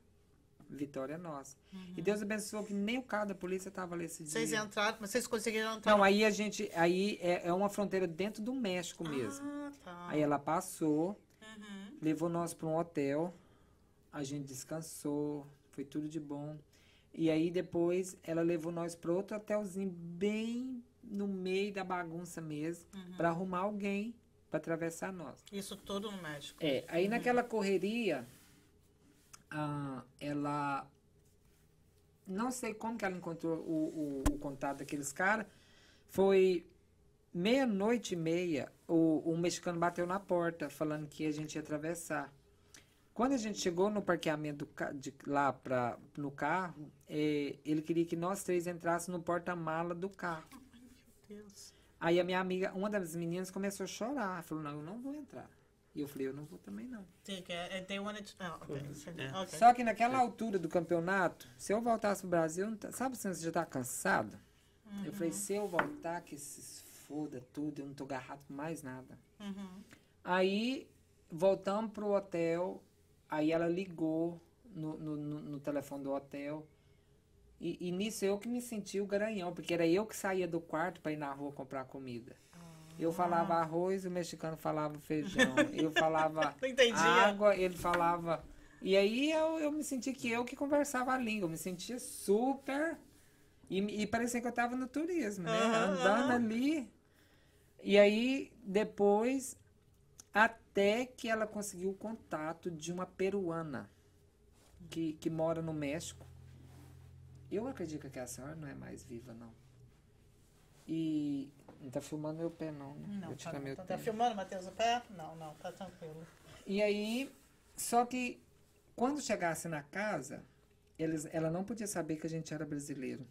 vitória é nossa. E Deus abençoou que nem o carro da polícia estava ali esse Vocês dia. entraram, mas vocês conseguiram entrar. Não, aí a gente, aí é, é uma fronteira dentro do México mesmo. Ah, tá. Aí ela passou, Uhum. levou nós para um hotel, a gente descansou, foi tudo de bom. E aí depois ela levou nós para outro hotelzinho bem no meio da bagunça mesmo, para arrumar alguém para atravessar nós. Isso tudo no México. É, aí naquela correria, ah, ela. Não sei como que ela encontrou o, o, o contato daqueles caras. Foi meia-noite e meia, o, o mexicano bateu na porta, falando que a gente ia atravessar. Quando a gente chegou no parqueamento de, lá pra, no carro, eh, ele queria que nós três entrássemos no porta-mala do carro. Meu Deus. Aí a minha amiga, uma das meninas, começou a chorar. Falou, não, eu não vou entrar. E eu falei, eu não vou também não. É- to... Ah. É. Só que naquela altura do campeonato, se eu voltasse pro Brasil, não tá- sabe se você já tá cansado? Eu falei, se eu voltar, que se foda tudo, eu não tô agarrado com mais nada. Uhum. Aí, voltamos pro hotel, aí ela ligou no, no, no- no telefone do hotel. E, e nisso eu que me senti o garanhão, porque era eu que saía do quarto para ir na rua comprar comida. Eu falava arroz, o mexicano falava feijão. Eu falava água, ele falava. E aí eu, eu me senti que eu que conversava a língua. Eu me sentia super. E, e parecia que eu tava no turismo, né? Aham, Andando aham. ali. E aí, depois, até que ela conseguiu o contato de uma peruana que, que mora no México. Eu acredito que a senhora não é mais viva, não. E. Não tá filmando meu pé, não. né? Não, Vou tá, meu tá, tá tênis. filmando, Matheus, o pé? Não, não, tá tranquilo. E aí, só que quando chegasse na casa, eles, ela não podia saber que a gente era brasileiro.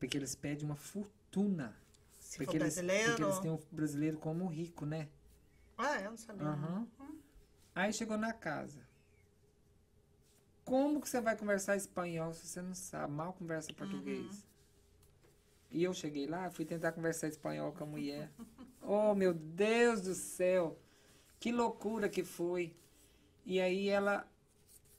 Porque eles pedem uma fortuna. Se porque eles, brasileiro... Porque eles têm o brasileiro como rico, né? Ah, eu não sabia. Aham. Aí chegou na casa. Como que você vai conversar espanhol se você não sabe? Mal conversa português. E eu cheguei lá, fui tentar conversar espanhol com a mulher. Oh, meu Deus do céu! Que loucura que foi! E aí ela.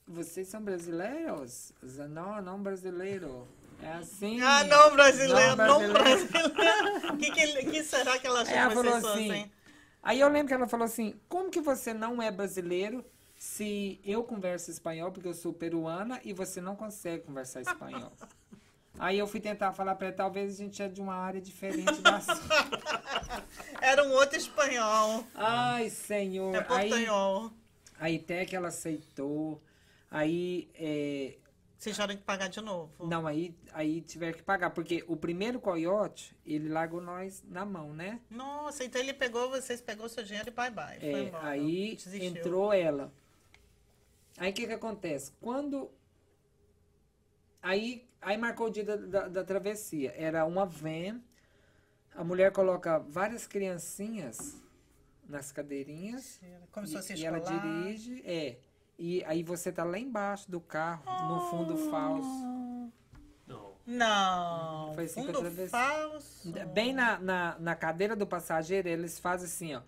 Vocês são brasileiros? Não, não brasileiro. É assim. Ah, não, brasileiro, não, brasileiro. O que, que, que será que ela achou Aí ela que falou assim. fossem? Aí eu lembro que ela falou assim: como que você não é brasileiro se eu converso espanhol porque eu sou peruana e você não consegue conversar espanhol? Aí eu fui tentar falar pra ela, talvez a gente é de uma área diferente da sua. Era um outro espanhol. Ai, senhor. É aí, portanhol. aí até que ela aceitou. Aí, é, Vocês tiveram que pagar de novo. não, aí, aí tiveram que pagar, porque o primeiro coiote, ele largou nós na mão, né? Nossa, então ele pegou, vocês pegou seu dinheiro e bye bye. É, embora. aí Desistiu. entrou ela. Aí o que que acontece? Quando. Aí, aí marcou o dia da, da, da travessia. Era uma van. A mulher coloca várias criancinhas nas cadeirinhas. Como se e, fosse e ela dirige. É. E aí você tá lá embaixo do carro, no fundo falso. Não. Não. Foi assim que eu fundo atravessei. falso. Bem na, na, na cadeira do passageiro, eles fazem assim, ó.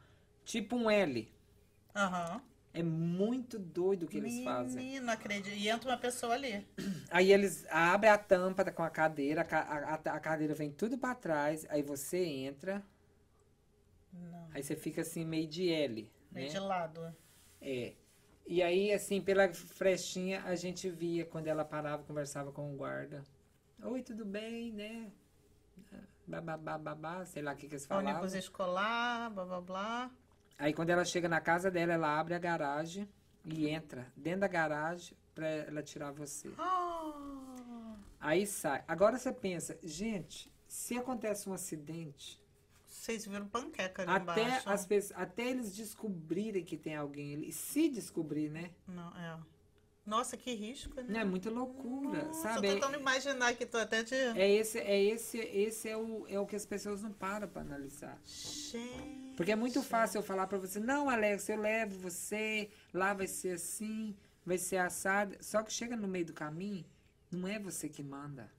Tipo um L. Aham. É muito doido o que eles fazem. Menino, acredito. E entra uma pessoa ali. Aí eles abrem a tampa com a cadeira, a, a, a- cadeira vem tudo pra trás, aí você entra, Não. aí você fica assim meio de L, Meio né? de lado. É. E aí, assim, pela frestinha, a gente via quando ela parava, conversava com o guarda. Oi, tudo bem, né? Babá, babá, sei lá o que, que eles falavam. Ônibus escolar, blá blá blá. Aí quando ela chega na casa dela, ela abre a garagem e entra dentro da garagem pra ela tirar você. Ah, Aí sai. Agora você pensa, gente, se acontece um acidente, vocês viram panqueca ali até, embaixo. as pessoas, até eles descobrirem que tem alguém ali, se descobrir, né? Não, é. Nossa, que risco, né? Não é muita loucura, Nossa, sabe? tô tentando imaginar que tô até de... É esse, é esse, esse é o, é o que as pessoas não param pra analisar. Gente. Porque é muito fácil eu falar pra você, não, Alex, eu levo você, lá vai ser assim, vai ser assado. Só que chega no meio do caminho, não é você que manda.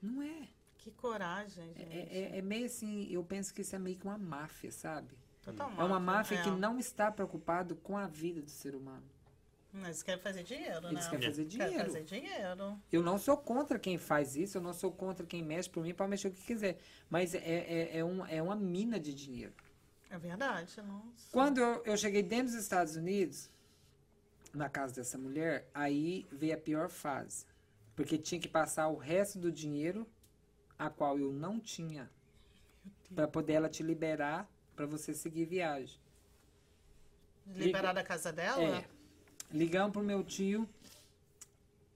Não é. Que coragem, É, gente. é, é meio assim, eu penso que isso é meio que uma máfia, sabe? Total É uma máfia é. que não está preocupado com a vida do ser humano. Eles querem fazer dinheiro, Eles né? querem fazer Querem dinheiro. fazer dinheiro. Eu não sou contra quem faz isso, eu não sou contra quem mexe por mim, pode mexer o que quiser. Mas é, é, é, um, é uma mina de dinheiro. É verdade, nossa. Quando eu, eu cheguei dentro dos Estados Unidos, na casa dessa mulher, aí veio a pior fase. Porque tinha que passar o resto do dinheiro, a qual eu não tinha, para poder ela te liberar para você seguir viagem. Liberar da casa dela? É. Ligamos pro meu tio,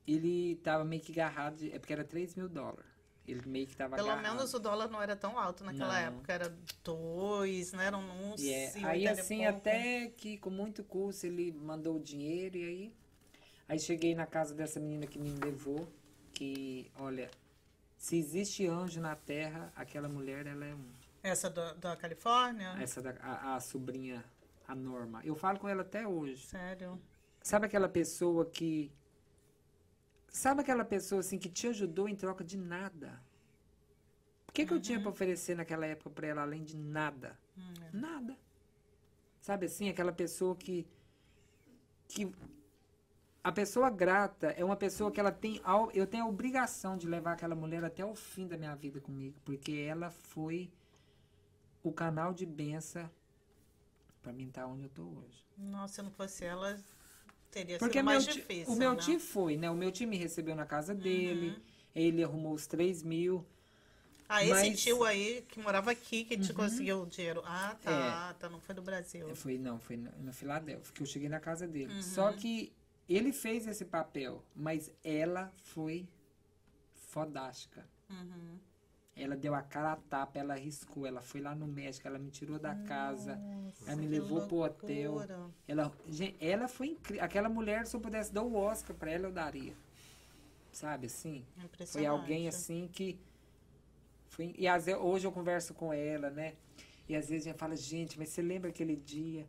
ele tava meio que agarrado, de- é porque era 3 mil dólares. Ele meio que tava Pelo agarrado. menos o dólar não era tão alto naquela Não. época. Era dois, né? Eram uns. E é, aí assim, até que com muito custo ele mandou o dinheiro e aí. Aí cheguei na casa dessa menina que me levou, que, olha, se existe anjo na terra, aquela mulher, ela é um. Essa do- da Califórnia? Essa da, a, a sobrinha, a Norma. Eu falo com ela até hoje. Sério. Sabe aquela pessoa que. Sabe aquela pessoa assim que te ajudou em troca de nada? O que, que eu tinha para oferecer naquela época para ela além de nada? Nada. Sabe assim, aquela pessoa que que a pessoa grata é uma pessoa que ela tem eu tenho a obrigação de levar aquela mulher até o fim da minha vida comigo, porque ela foi o canal de benção pra mim estar onde eu tô hoje. Nossa, se não fosse ela, teria Porque sido meu mais ti- difícil. o meu né? tio foi, né? O meu tio me recebeu na casa dele, Uhum. ele arrumou os 3 mil. Ah, esse mas- tio aí que morava aqui que te conseguiu o dinheiro. Ah, tá. É. Tá, não foi do Brasil. Foi, não, foi na, na Filadélfia, que eu cheguei na casa dele. Uhum. Só que ele fez esse papel, mas ela foi fodástica. Uhum. Ela deu a cara a tapa, ela arriscou, ela foi lá no México, ela me tirou da casa, ela me levou pro hotel. loucura. Ela, gente, ela foi incrível. Aquela mulher, se eu pudesse dar o Oscar pra ela, eu daria. Sabe assim? Foi alguém assim que. Foi, e às vezes, hoje eu converso com ela, né? E às vezes a gente fala, gente, mas você lembra aquele dia?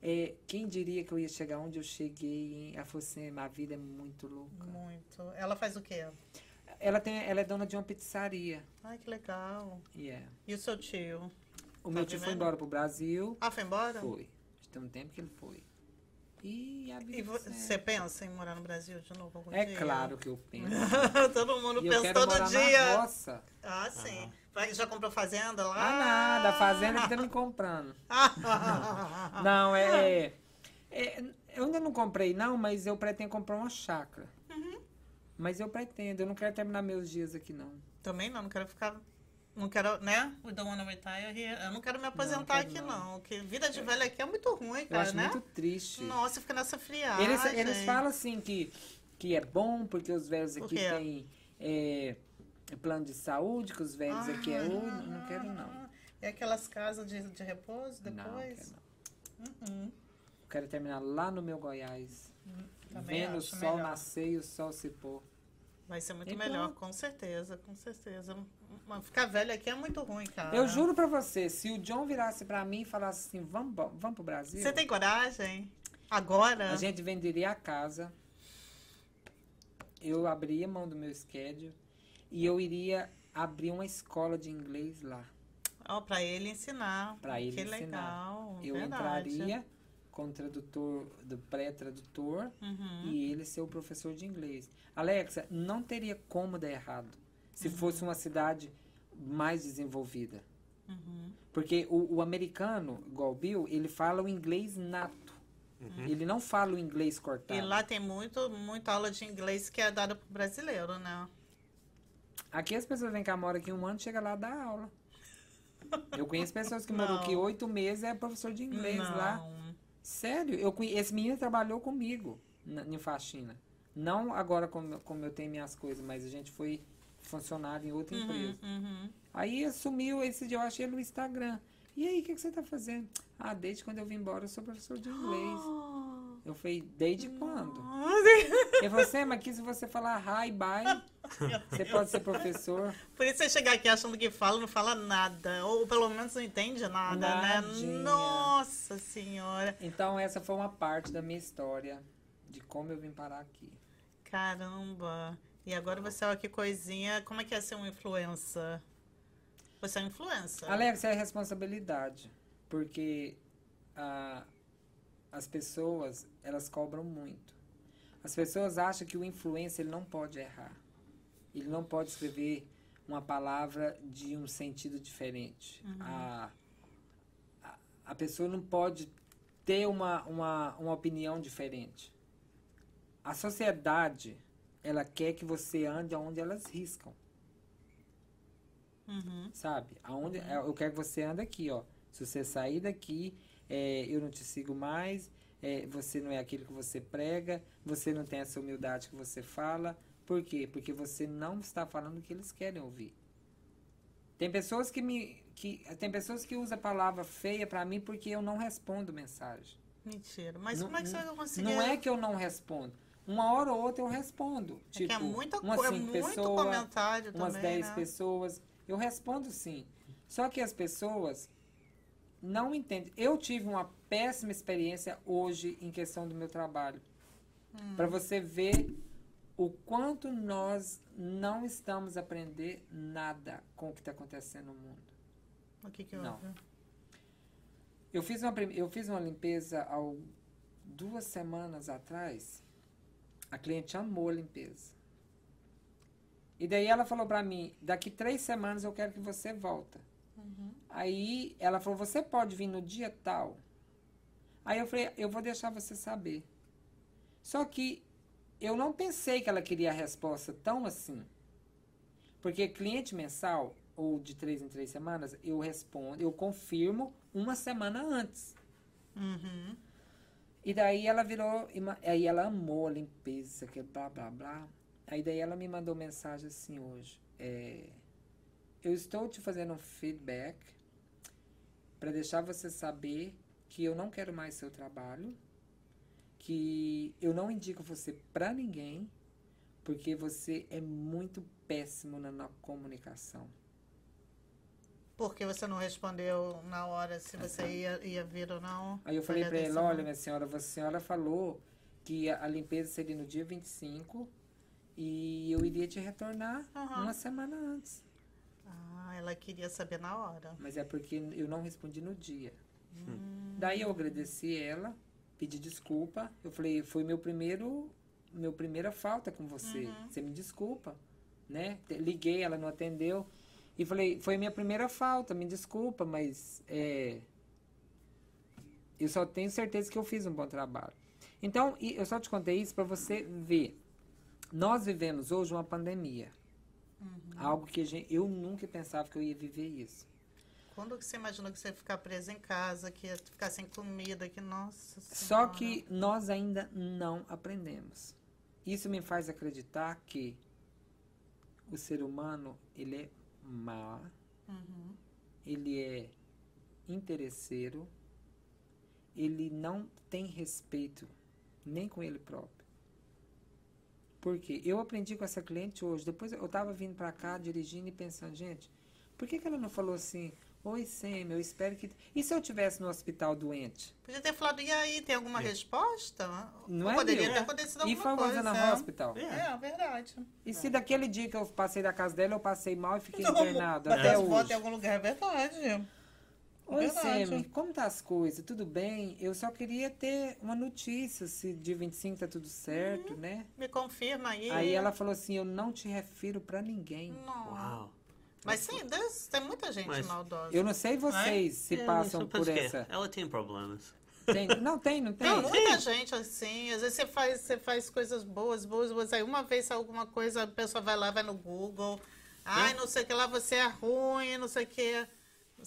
É, quem diria que eu ia chegar onde eu cheguei? Hein? Ela falou assim, a vida é muito louca. Muito. Ela faz o quê? Ela, tem, ela é dona de uma pizzaria. Ai, que legal. Yeah. E o seu tio? O meu Tá tio foi vivendo? embora pro Brasil. Ah, foi embora? Foi. Tem um tempo que ele foi. E E você pensa em morar no Brasil de novo algum É dia? claro que eu penso. Todo mundo E pensa todo morar dia. na roça. Ah, sim. Vai, já comprou fazenda lá? Ah, nada. A fazenda que tá me comprando. Ah, Não, é, é- Eu ainda não comprei, não, mas eu pretendo comprar uma chácara. Mas eu pretendo, eu não quero terminar meus dias aqui, não. Também não, não quero ficar. Não quero, né? We don't wanna retire here. Eu não quero me aposentar quero aqui, não. não. Porque vida de velho aqui é muito ruim, Eu cara, acho né? muito triste. Nossa, fica nessa friagem. Eles, eles falam assim que, que é bom porque os velhos aqui têm é, plano de saúde, que os velhos aqui é ouro. Não quero, não. É aquelas casas de, de repouso Não, depois? quero não. Uhum. Eu quero terminar lá no meu Goiás. Também vendo o sol melhor. nascer e o sol se pôr. Vai ser muito Então- melhor, com certeza, com certeza. Ficar velho aqui é muito ruim, cara. Eu juro pra você, se o John virasse pra mim e falasse assim, vamos, vamos pro Brasil, Você tem coragem? Agora? a gente venderia a casa, eu abriria mão do meu schedule e eu iria abrir uma escola de inglês lá. Ó, pra ele ensinar. Pra ele que ensinar. legal. Eu verdade. entraria como tradutor, do pré-tradutor Uhum. e ele ser o professor de inglês. Alexa, não teria como dar errado se fosse uma cidade mais desenvolvida. Uhum. Porque o, o americano, igual o Bill, ele fala o inglês nato. Ele não fala o inglês cortado. E lá tem muito, muita aula de inglês que é dada pro brasileiro, né? Aqui as pessoas vêm cá, moram aqui um ano, chega lá e dá aula. Eu conheço pessoas que moram aqui oito meses é professor de inglês Não. lá. Sério, eu esse menino trabalhou comigo na, em faxina. Não agora como, como eu tenho minhas coisas, mas a gente foi funcionário em outra empresa. Uhum. Aí sumiu esse dia, eu achei ele no Instagram. E aí, o que, que você tá fazendo? Ah, desde quando eu vim embora, eu sou professor de inglês. Eu falei, desde quando? Ele falou assim, "É, mas aqui se você falar hi, bye, você pode ser professor. Por isso você chegar aqui achando que fala, não fala nada. Ou pelo menos não entende nada, né? Nadinha. Nossa senhora. Então, essa foi uma parte da minha história de como eu vim parar aqui. Caramba. E agora você, olha que coisinha. Como é que é ser um influencer? Você é um influencer. Alex, é responsabilidade, porque ah, as pessoas, elas cobram muito. As pessoas acham que o influencer ele não pode errar. Ele não pode escrever uma palavra de um sentido diferente. A, a, a pessoa não pode ter uma, uma, uma opinião diferente. A sociedade, ela quer que você ande onde elas riscam. Uhum. Sabe? Aonde, é, eu quero que você ande aqui, ó. Se você sair daqui, é, eu não te sigo mais, é, você não é aquilo que você prega, você não tem essa humildade que você fala. Por quê? Porque você não está falando o que eles querem ouvir. Tem pessoas que me. Que, tem pessoas que usam a palavra feia pra mim porque eu não respondo mensagem. Mentira. Mas Não- como é que você vai conseguir? Não é que eu não respondo. Uma hora ou outra eu respondo. É que Tipo, é muita umas é muito pessoas, comentário umas também, 10 né? pessoas. Eu respondo sim. Só que as pessoas não entendem. Eu tive uma péssima experiência hoje em questão do meu trabalho. Hum. Para você ver o quanto nós não estamos a aprender nada com o que está acontecendo no mundo. O que que Não. houve? Eu fiz uma, eu fiz uma limpeza há duas semanas atrás. A cliente amou a limpeza. E daí ela falou pra mim, daqui três semanas eu quero que você volta. Aí ela falou, você pode vir no dia tal? Aí eu falei, eu vou deixar você saber. Só que eu não pensei que ela queria a resposta tão assim. Porque cliente mensal, ou de três em três semanas, eu respondo, eu confirmo uma semana antes. Uhum. E daí ela virou, aí ela amou a limpeza, que blá blá blá. Aí daí ela me mandou mensagem assim hoje. é, eu estou te fazendo um feedback para deixar você saber que eu não quero mais seu trabalho, que eu não indico você para ninguém, porque você é muito péssimo na, na comunicação. Por que você não respondeu na hora se você ia, ia vir ou não? Aí eu falei desse ela, olha, minha senhora, a senhora falou que a, a limpeza seria no dia 25 e eu iria te retornar Aham. uma semana antes. Ah, ela queria saber na hora. Mas é porque eu não respondi no dia. Daí eu agradeci ela, pedi desculpa. Eu falei, foi meu primeiro, meu primeira falta com você. Você me desculpa, né? Liguei, ela não atendeu. E falei, foi minha primeira falta, me desculpa, mas é, eu só tenho certeza que eu fiz um bom trabalho. Então, eu só te contei isso para você ver. Nós vivemos hoje uma pandemia. Algo que gente, eu nunca pensava que eu ia viver isso. Quando que você imaginou que você ia ficar presa em casa, que ia ficar sem comida, que nossa Só Senhora. que nós ainda não aprendemos. Isso me faz acreditar que o ser humano, ele é má, Uhum. ele é interesseiro, ele não tem respeito nem com ele próprio. Porque eu aprendi com essa cliente hoje, depois eu tava vindo pra cá dirigindo e pensando, gente, por que, que ela não falou assim, oi Sam, eu espero que... E se eu tivesse no hospital doente? Podia ter falado, e aí, tem alguma resposta? Não Ou é, poderia Bill? ter acontecido E alguma foi coisa. na é. hospital? É, verdade. E se daquele dia que eu passei da casa dela, eu passei mal e fiquei Não, internado até hoje. em algum lugar, é verdade. Oi, Verdade. Como tá as coisas? Tudo bem? Eu só queria ter uma notícia, se dia 25 tá tudo certo, Uhum. né? Me confirma aí. Aí ela falou assim, eu não te refiro pra ninguém. Não. Uau. Mas sim, Deus, tem muita gente Mas- maldosa. Eu não sei vocês se É, passam eu por que essa... Ela tem problemas. Tem- Não, tem, não tem? Tem muita gente assim. Às vezes você faz, você faz coisas boas, boas, boas. Aí uma vez sai alguma coisa, a pessoa vai lá, vai no Google. Ai, não sei o que lá, você é ruim, não sei o que.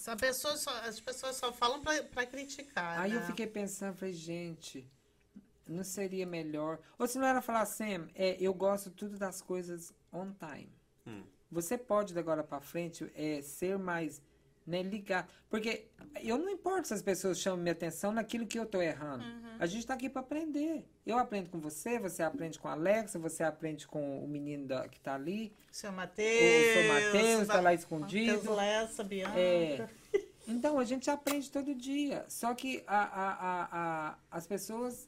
A pessoa só- as pessoas só falam pra, pra criticar. Aí eu né? fiquei pensando, falei, gente, não seria melhor... Ou se não era falar, Sam, é, eu gosto tudo das coisas on time. Hum. Você pode, da agora pra frente, é, ser mais, né, ligar. Porque eu não importo se as pessoas chamam minha atenção naquilo que eu tô errando. A gente tá aqui pra aprender. Eu aprendo com você, você aprende com a Alexa, você aprende com o menino da- que tá ali. Seu O Mateus. seu Matheus tá lá escondido. Lessa, Bianca. É. Então, a gente aprende todo dia. Só que a, a, a- as pessoas.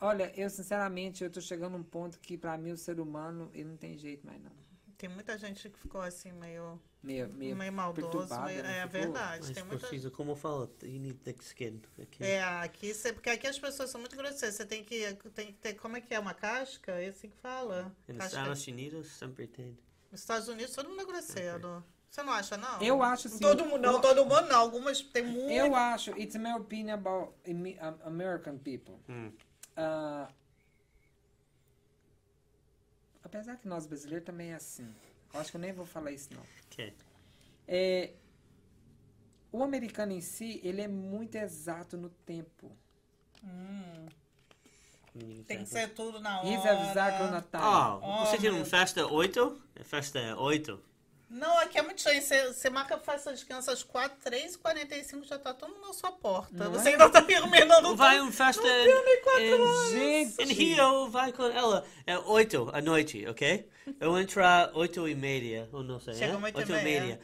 Olha, eu sinceramente, eu tô chegando a um ponto que pra mim o ser humano, ele não tem jeito mais não. Tem muita gente que ficou assim, meio, Meio, meio, meio maldoso. meio- né? é Ficou- verdade. Mas Tem muita... precisa, como fala, you need thick skin. Aqui. É, aqui, você, porque aqui as pessoas são muito grosseiras. Você tem que, tem que ter, como é que é, uma casca? É assim que fala. Nos. Estados Unidos sempre tem. Nos Estados Unidos todo mundo é grosseiro. Você não acha, não? Eu acho assim. Todo mundo, não, eu- todo mundo não. Algumas tem muito. Eu acho, it's my opinion about American people. Hum. Ah, apesar que nós brasileiros também é assim. Eu acho que eu nem vou falar isso não. Que? É, o americano em si, ele é muito exato no tempo. Hum, tem que ser tudo na hora. He's exactly on time. Oh, você tem meu um festa 8? É festa 8. Não, aqui é muito cheio. Você, você marca a festa de crianças 4, 3 45 já tá todo mundo na sua porta. Não você é? ainda tá terminando. Vai um festa em, Gente, em Rio, vai com ela. É 8 à noite, ok? Eu entrar 8 e meia, ou não sei, Chega é? oito e 8 e meia. meia.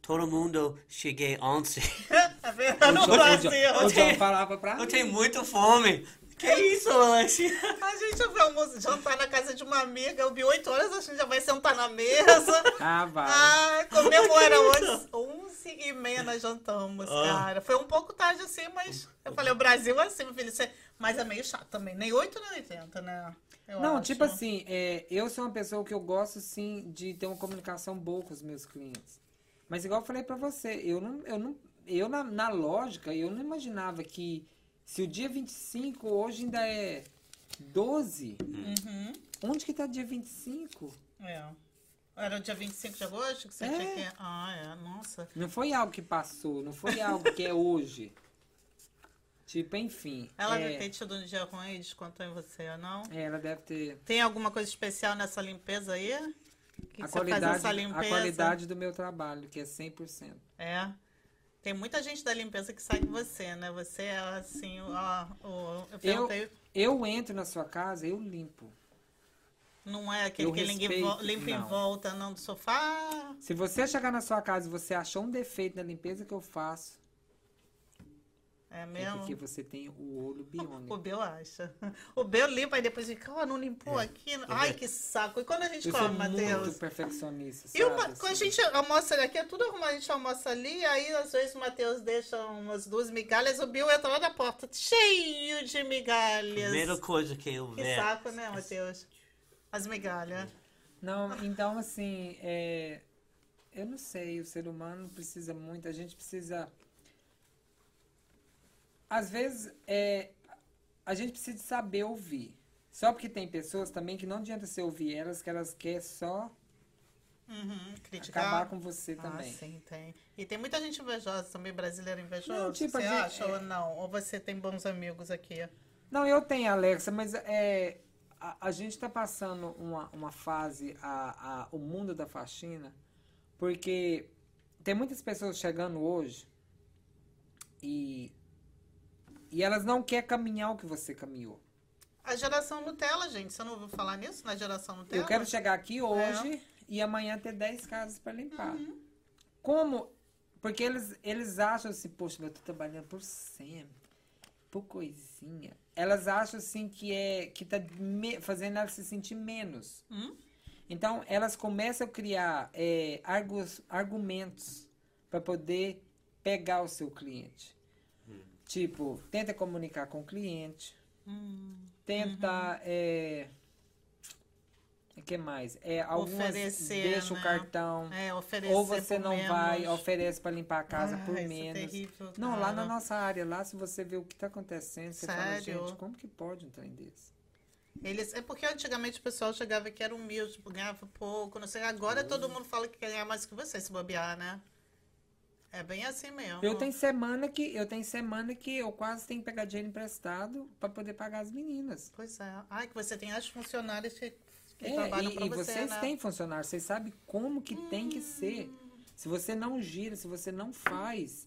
Todo mundo cheguei 11. É verdade, no Brasil. John- o John falava pra Eu tenho muita fome. Que isso, Alexia? A gente vai almoço, jantar na casa de uma amiga. Eu vi 8 horas, a gente já vai sentar na mesa. Ah, vai. Ah, comemora hoje. 11 e meia nós jantamos, Ah. cara. Foi um pouco tarde assim, mas eu falei, o Brasil é assim, meu filho. Você... Mas é meio chato também. Nem 8 nem 80, né? Eu Não, acho. tipo assim, é, eu sou uma pessoa que eu gosto, sim, de ter uma comunicação boa com os meus clientes. Mas igual eu falei pra você, eu não, eu não, eu na, na lógica, eu não imaginava que se o dia 25 hoje ainda é 12, Uhum. onde que tá dia 25? É. Era o dia 25 de agosto que você É. tinha que. Ah, é, nossa. Não foi algo que passou, não foi algo que é hoje. Tipo, enfim. Ela é, deve ter tido um dia ruim e descontou em você, ou não? é, ela deve ter. Tem alguma coisa especial nessa limpeza aí? Que a, você qualidade, faz essa limpeza? a qualidade do meu trabalho, que é 100%. É. Tem muita gente da limpeza que sai com você, né? Você é assim, ó. O, eu Eu, perguntei. eu entro na sua casa, eu limpo. Não é aquele eu que respeito, limpa em volta, não, do sofá. Se você chegar na sua casa e você achou um defeito na limpeza que eu faço, É é mesmo? porque você tem o olho O biônico. Bel acha. O Bel limpa e depois fica, ó, não limpou aqui. Ai, que saco. E quando a gente É. Eu come, Matheus? muito perfeccionista, E o, sabe? Ma- quando a assim. gente almoça aqui, é tudo arrumado, a gente almoça ali, aí às vezes o Matheus deixa umas duas migalhas, o Bill entra lá na porta, cheio de migalhas. Primeira coisa que eu Que ver. saco, né, Matheus? As migalhas. Não, então assim, é, eu não sei, o ser humano precisa muito, a gente precisa. Às vezes, é, a gente precisa saber ouvir. Só porque tem pessoas também que não adianta você ouvir elas, que elas querem só Uhum, criticar. acabar com você Ah, também. sim, tem. E tem muita gente invejosa também, brasileira invejosa. Não, tipo, você gente- acha é- ou não? Ou você tem bons amigos aqui? Não, eu tenho, Alexa, mas é, a, a gente está passando uma, uma fase, a, a, o mundo da faxina, porque tem muitas pessoas chegando hoje e, e elas não querem caminhar o que você caminhou. A geração Nutella, gente, você não ouviu falar nisso na geração Nutella? Eu quero chegar aqui hoje e amanhã ter 10 casas para limpar. Como? Porque eles, eles acham assim, poxa, eu tô trabalhando por sempre, por coisinha. Elas acham assim que é que tá me- fazendo elas se sentir menos. Hum? Então elas começam a criar é, argus- argumentos para poder pegar o seu cliente. Tipo, tenta comunicar com o cliente, Hum. tenta é, o que mais? É, algumas Oferecer, deixa né? o cartão. É, oferecer Ou você não menos. vai, oferece para limpar a casa Ah, por isso é menos. terrível, não, lá na nossa área, lá se você vê o que está acontecendo, você fala, Sério? gente, como que pode um trem desse? Eles, é porque antigamente o pessoal chegava que era humilde, tipo, ganhava pouco, não sei. Agora todo mundo fala que quer ganhar mais que você, se bobear, né? É bem assim mesmo. Eu tenho semana que eu tenho semana que eu quase tenho que pegar dinheiro emprestado para poder pagar as meninas. Pois é. Ai, que você tem as funcionárias que, que É, trabalham e, pra e você, vocês né? têm funcionários, vocês sabem como que tem que ser. Se você não gira, se você não faz,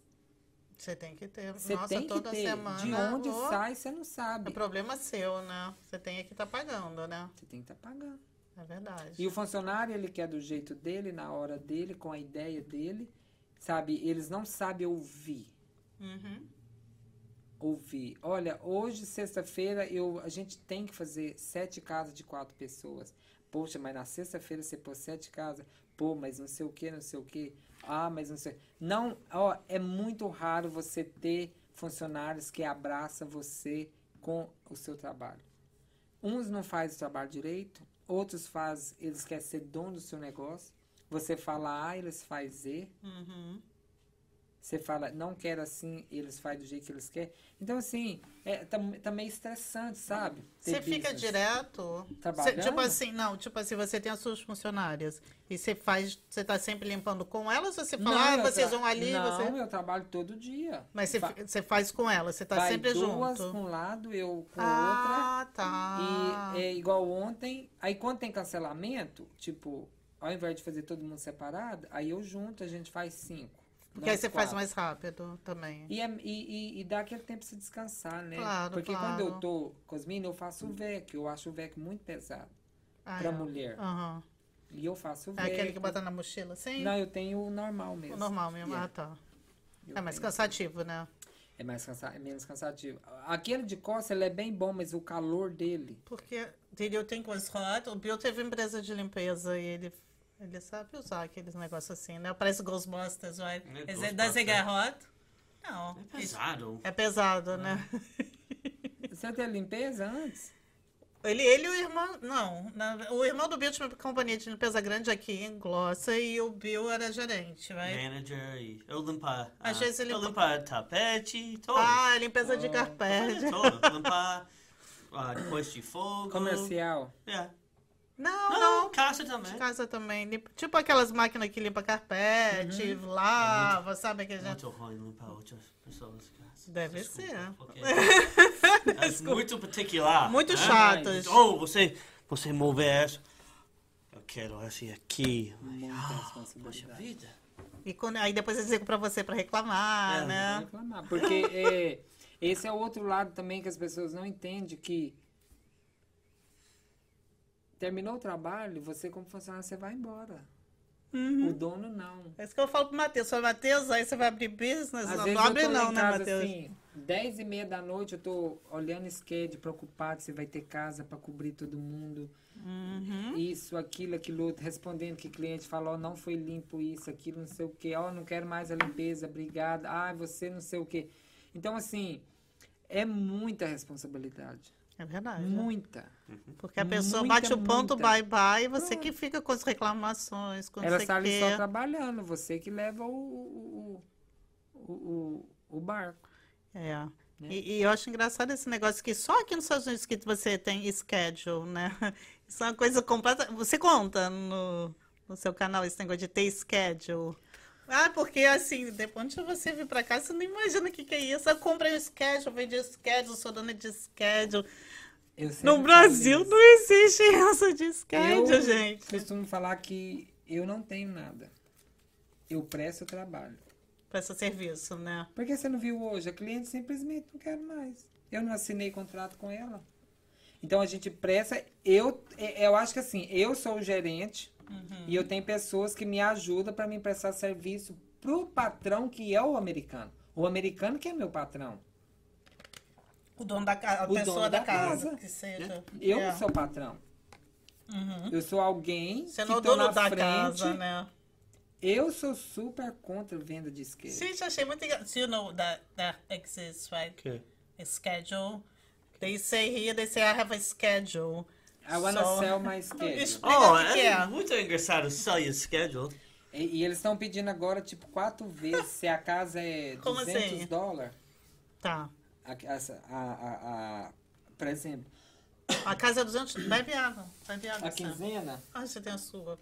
Você tem que ter. você Nossa, tem que toda ter. semana. De onde sai, você não É sabe. problema seu, né? Você tem que estar pagando, né? Você tem que estar pagando. É verdade. E o funcionário, ele quer do jeito dele, na hora dele, com a ideia dele. Sabe, eles não sabem ouvir. Uhum. Ouvir. Olha, hoje, sexta-feira, eu a gente tem que fazer sete casas de quatro pessoas. Poxa, mas na sexta-feira você pôs sete casas. Pô, mas não sei o que, não sei o que. Ah, mas não sei. Não, ó, é muito raro você ter funcionários que abraçam você com o seu trabalho. Uns não fazem o trabalho direito, outros fazem, eles querem ser dono do seu negócio. Você fala A, eles fazem Z. Uhum. Você fala, não quero assim, eles fazem do jeito que eles querem. Então, assim, é, tá, tá meio estressante, sabe? Você fica direto. Trabalhando? Cê- tipo assim, não, tipo assim, você tem as suas funcionárias. E você faz. Você tá sempre limpando com elas ou você fala, ah, eu vocês vão ali, Não, você. eu trabalho todo dia. Mas você, Fa- faz com elas, você tá vai sempre duas junto. com um lado, eu com ah, tá. outra. E é igual ontem. Aí quando tem cancelamento, tipo, ao invés de fazer todo mundo separado, aí eu junto, a gente faz cinco. Porque aí você faz quatro. mais rápido também. E, é- e, e, e dá aquele tempo pra você descansar, né? Claro, Porque claro. quando eu tô meninas, eu faço o VEC. Eu acho o VEC muito pesado Ah, pra é. mulher. Aham. E eu faço o É VEC. aquele que bota na mochila, sim? Não, eu tenho o normal mesmo. O normal mesmo. Yeah. Ah, tá. Eu É mais cansativo, né? É, mais cansa... é menos cansativo. Aquele de costa, ele é bem bom, mas o calor dele... Porque entendeu? Tem rota. O Bill teve empresa de limpeza e ele, ele sabe usar aqueles negócios assim, né? Parece Ghostbusters, vai. É É, Ghostbusters. da Zegarrot? Não. É pesado. É pesado, né? Você tem limpeza antes? Ele, ele e o irmão. Não, na- o irmão do Bill tinha uma companhia de limpeza grande aqui em Glossa e o Bill era gerente, vai. Manager e eu limpar. Às ah, vezes ele- Eu limpar tapete, todo. Ah, limpeza de Oh. carpete. todo. Limpar ah, depois de fogo. Comercial. É. Não, Não, não. casa também. Casa também. Limpa- tipo aquelas máquinas que limpa carpete, lava, sabe? Que a gente... Muito ruim limpar outras pessoas. casa. Deve Desculpa, ser. porque É muito particular. Muito né? chatos. Oh, você, você mover essa. Eu quero esse aqui. Muita Poxa responsabilidade. vida. E quando- aí depois eles ligam pra você pra reclamar, É, né? reclamar. Porque é, esse é o outro lado também que as pessoas não entendem que terminou o trabalho, você como funcionário, você vai embora. Uhum. O dono não. É isso que eu falo pro Matheus. Falei, Matheus, aí você vai abrir business? Às não não abre não, né, Matheus? assim, 10 e meia da noite, eu tô olhando sked, preocupado se vai ter casa para cobrir todo mundo. Uhum. Isso, aquilo, aquilo outro, respondendo que cliente falou, não foi limpo isso, aquilo, não sei o quê, ó, não quero mais a limpeza, obrigada, ah, você não sei o quê. Então, assim, é muita responsabilidade. É verdade. Muita. Porque a pessoa Muita, bate o ponto, bye bye, e você que fica com as reclamações, com Ela está ali só trabalhando, você que leva o, o, o, o, o barco. É. Né? E, e eu acho engraçado esse negócio que só aqui nos Estados Unidos que você tem schedule, né? Isso é uma coisa completa. Você conta no, no seu canal esse negócio de ter schedule. Ah, porque assim, depois de você vir pra cá, você não imagina o que, que é isso. Eu comprei um schedule, vendi schedule, sou dona de schedule. Eu No Brasil não existe essa de schedule, eu gente. costumo falar que eu não tenho nada. Eu presto trabalho. Presta serviço, né? Porque você não viu hoje? A cliente simplesmente não quer mais. Eu não assinei contrato com ela. Então a gente presta. Eu, é- eu acho que assim, eu sou o gerente Uhum. e eu tenho pessoas que me ajudam para me prestar serviço pro patrão que é o americano. O americano que é meu patrão. O dono da casa, a O pessoa dono da, da casa, casa. que seja. Eu É. não sou patrão. Uhum. Eu sou alguém Você que não é o dono na da frente. casa, né? Eu sou super contra venda de skate. Gente, achei muito engraçado. You know that, that exists, right? Okay. A schedule. They say here, they say I have a schedule. I wanna So- sell my schedule. Explica Oh, o que, é é. muito engraçado sell your schedule. E, e eles estão pedindo agora, tipo, quatro vezes. Se a casa é Como 200 assim? dólares, Tá. a, a, a, a- por exemplo, A casa é 200. Bebe água. Bebe água. a quinzena, Ah, você tem a sua.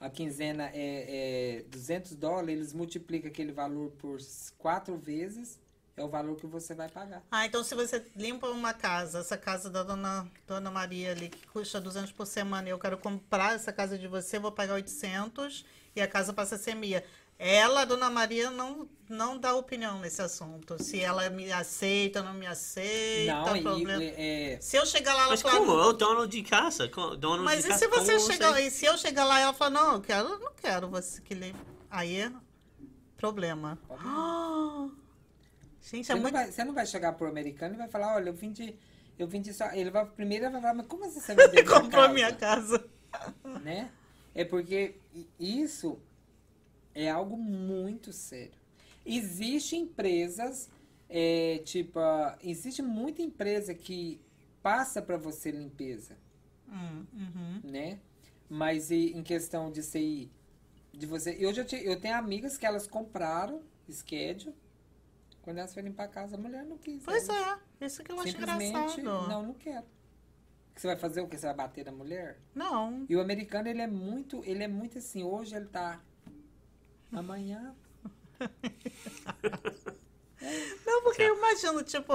a quinzena é, é 200 dólares, eles multiplicam aquele valor por quatro vezes, é o valor que você vai pagar. Ah, então se você limpa uma casa, essa casa da dona, dona Maria ali, que custa 200 por semana, e eu quero comprar essa casa de você, eu vou pagar 800 e a casa passa a ser minha. Ela, dona Maria, não, não dá opinião nesse assunto. Se ela me aceita ou não me aceita, Não, e, problema. é, Se eu chegar lá, ela Mas fala. como? É o dono de casa. Dono Mas de e casa, se você chegar e se eu chegar lá e ela falar, não, eu quero, eu não quero você que limpe. Aí é problema. Ah, você, é não muito. vai, você não vai chegar pro americano e vai falar, olha, eu vim de... Eu vim de só... Ele vai primeiro ele vai falar, mas como assim você vai vender Comprou casa? minha casa. né? É porque isso é algo muito sério. Existem empresas, é, tipo, existe muita empresa que passa para você limpeza, Hum, uhum. né? Mas e- em questão de ser, de você, eu já te- eu tenho amigas que elas compraram schedule, quando elas foram limpar a casa, a mulher não quis. Pois Ela é, isso que eu acho Simplesmente, engraçado. não, não quero. Você vai fazer o que? Você vai bater na mulher? Não. E o americano, ele é muito, ele é muito assim, hoje ele tá amanhã. Não, porque eu imagino, tipo,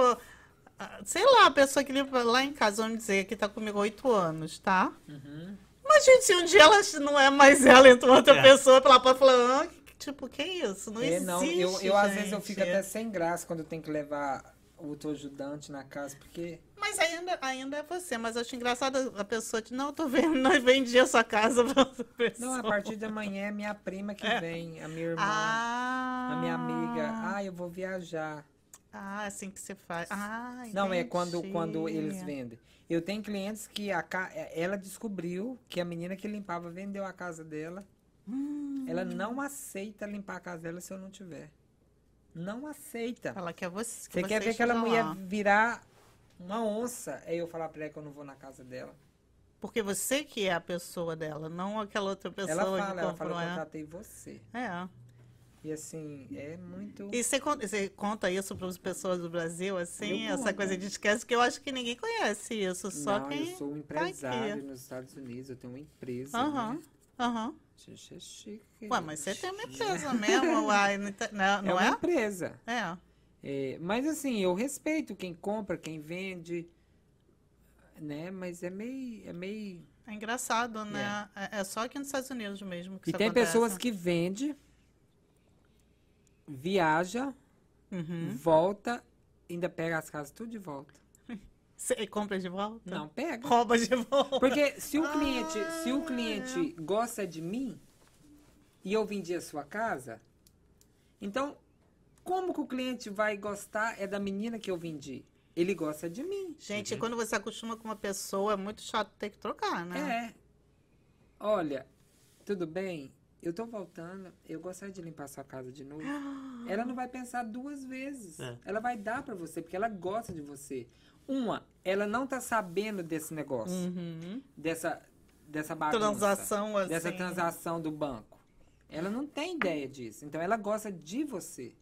ah, sei lá, a pessoa que limpa lá em casa, vamos dizer, que tá comigo há oito anos, tá? Uhum. Imagina se um dia ela não é mais ela, entra outra É. pessoa, ela pode falar, ah, que- tipo, que isso? Não É, existe, não, eu, eu às vezes eu fico até sem graça quando eu tenho que levar o outro ajudante na casa, porque Mas ainda, ainda é você, mas eu acho engraçado a pessoa de, não, eu tô vendo, nós vendi a sua casa pra outra pessoa. não, a partir de amanhã é minha prima que vem, a minha irmã, Ah, a minha amiga, ah, eu vou viajar. Ah, assim que você faz. Ah, Não, é quando, entendi. quando eles vendem. Eu tenho clientes que a, ela descobriu que a menina que limpava vendeu a casa dela. Hum. Ela não aceita limpar a casa dela se eu não tiver. Não aceita. Ela quer você. Você quer ver aquela mulher lá. virar uma onça é eu falar pra ela que eu não vou na casa dela. Porque você que é a pessoa dela, não aquela outra pessoa ela que fala, ela comprou. fala que eu é. tratei você. É. E assim, é muito. E você conta, você conta isso para as pessoas do Brasil, assim, Eu essa conto. coisa de esquece, que eu acho que ninguém conhece isso, só não, quem eu sou um tá empresário nos Estados Unidos, eu tenho uma empresa. Aham, Né? aham. Xixi, chique. Ué, mas você tem uma empresa mesmo, uai, não tá- não, É não uma é? empresa. É. É, mas assim, eu respeito quem compra, quem vende, né? Mas é meio, é meio. É engraçado, né? É, é só aqui nos Estados Unidos mesmo que E tem acontece. pessoas que vende, viaja, Uhum. volta, ainda pega as casas tudo de volta. Você compra de volta? Não pega. Rouba de volta. Porque se o cliente, se o cliente gosta de mim e eu vendi a sua casa, então como que o cliente vai gostar é da menina que eu vendi? Ele gosta de mim. Gente, quando você acostuma com uma pessoa, é muito chato ter que trocar, né? É. Olha, tudo bem? Eu tô voltando, eu gostaria de limpar sua casa de novo. Ela não vai pensar duas vezes. É. Ela vai dar pra você, porque ela gosta de você. Uma, ela não tá sabendo desse negócio, Uhum. dessa, dessa bagunça. Transação assim. Dessa transação do banco. Ela não tem ideia disso. Então, ela gosta de você,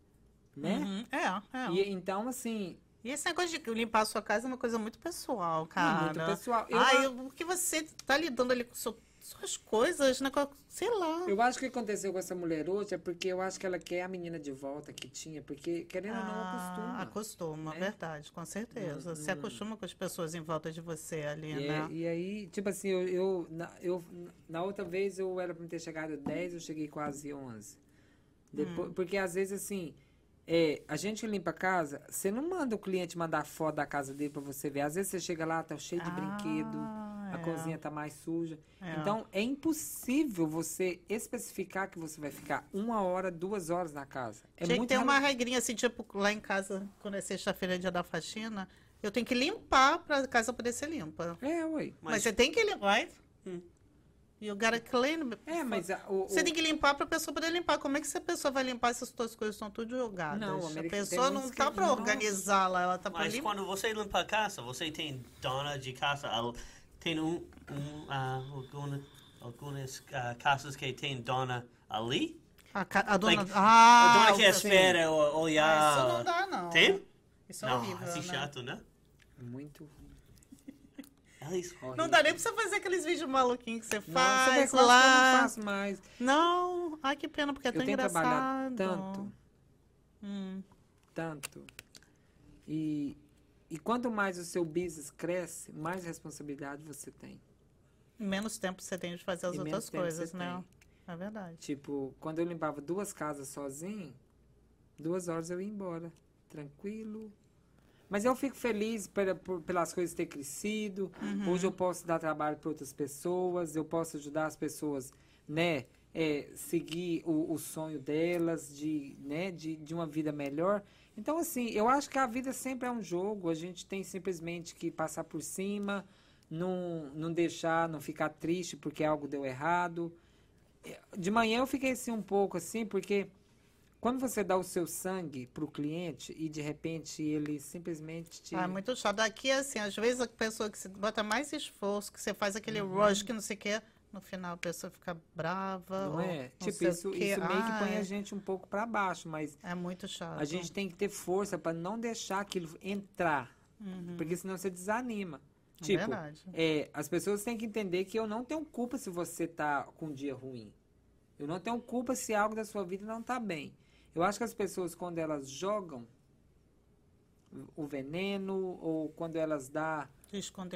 né? Uhum. É, é. E, então, assim, E esse negócio de limpar a sua casa é uma coisa muito pessoal, cara. muito pessoal. Eu Ai, a- o que você tá lidando ali com seu- suas coisas, né? Sei lá. Eu acho que o que aconteceu com essa mulher hoje é porque eu acho que ela quer a menina de volta que tinha, porque querendo ou não Ah, acostuma. acostuma, né? verdade, com certeza. Você não- acostuma com as pessoas em volta de você ali, E, né? e aí, tipo assim, eu, eu, na, eu- na outra vez eu era pra me ter chegado 10, eu cheguei quase 11. Depois, Hum. Porque às vezes assim, é, a gente limpa a casa, você não manda o cliente mandar foto da casa dele pra você ver. Às vezes você chega lá, tá cheio de brinquedo, Ah, a é. cozinha tá mais suja. É. Então é impossível você especificar que você vai ficar uma hora, duas horas na casa. É Tinha que muito ter uma regrinha assim, tipo, lá em casa, quando é sexta-feira, dia da faxina, eu tenho que limpar pra casa poder ser limpa. É, ué. Mas, Mas- você tem que limpar? Hum. You gotta clean. É, mas a- o, Você o- tem que limpar pra pessoa poder limpar. Como é que essa pessoa vai limpar se as suas coisas estão tudo jogadas? Não, a pessoa não tá pra Nossa. organizá-la, ela tá pra Mas quando você limpa a casa, você tem dona de casa. Tem um, um, ah, alguma- algumas ah, casas que tem dona ali. A, ca- a dona. Like, ah, a dona que o- espera o- olhar. Ah, isso não dá, não. Tem? Isso é Não, horrível. assim né? chato, né? Muito Eles Não dá nem pra você fazer aqueles vídeos maluquinhos que você Não, você faz eu lá. não faço mais. Não, ai que pena, porque é eu tão tenho engraçado. trabalhado tanto, Hum. tanto. E, e quanto mais o seu business cresce, mais responsabilidade você tem. Menos tempo você tem de fazer as E outras coisas, você né? É verdade. Tipo, quando eu limpava duas casas sozinho, duas horas eu ia embora. Tranquilo. Mas eu fico feliz pela- por- pelas coisas ter crescido. Uhum. Hoje eu posso dar trabalho para outras pessoas, eu posso ajudar as pessoas, né? é, seguir o, o sonho delas de, né, de, de uma vida melhor. Então, assim, eu acho que a vida sempre é um jogo. A gente tem simplesmente que passar por cima, não, não deixar, não ficar triste porque algo deu errado. De manhã eu fiquei assim um pouco assim, porque quando você dá o seu sangue pro cliente e de repente ele simplesmente te. Ah, é muito chato. Aqui, assim, às vezes a pessoa que você bota mais esforço, que você faz aquele Uhum. rush que não sei o quê, no final a pessoa fica brava. Não é? não Tipo, o isso, isso meio que põe Ai, a gente um pouco para baixo, mas É muito chato. a gente tem que ter força para não deixar aquilo entrar, porque senão você desanima. É Tipo, verdade. é, as pessoas têm que entender que eu não tenho culpa se você tá com um dia ruim. Eu não tenho culpa se algo da sua vida não tá bem. Eu acho que as pessoas, quando elas jogam o veneno, ou quando elas dão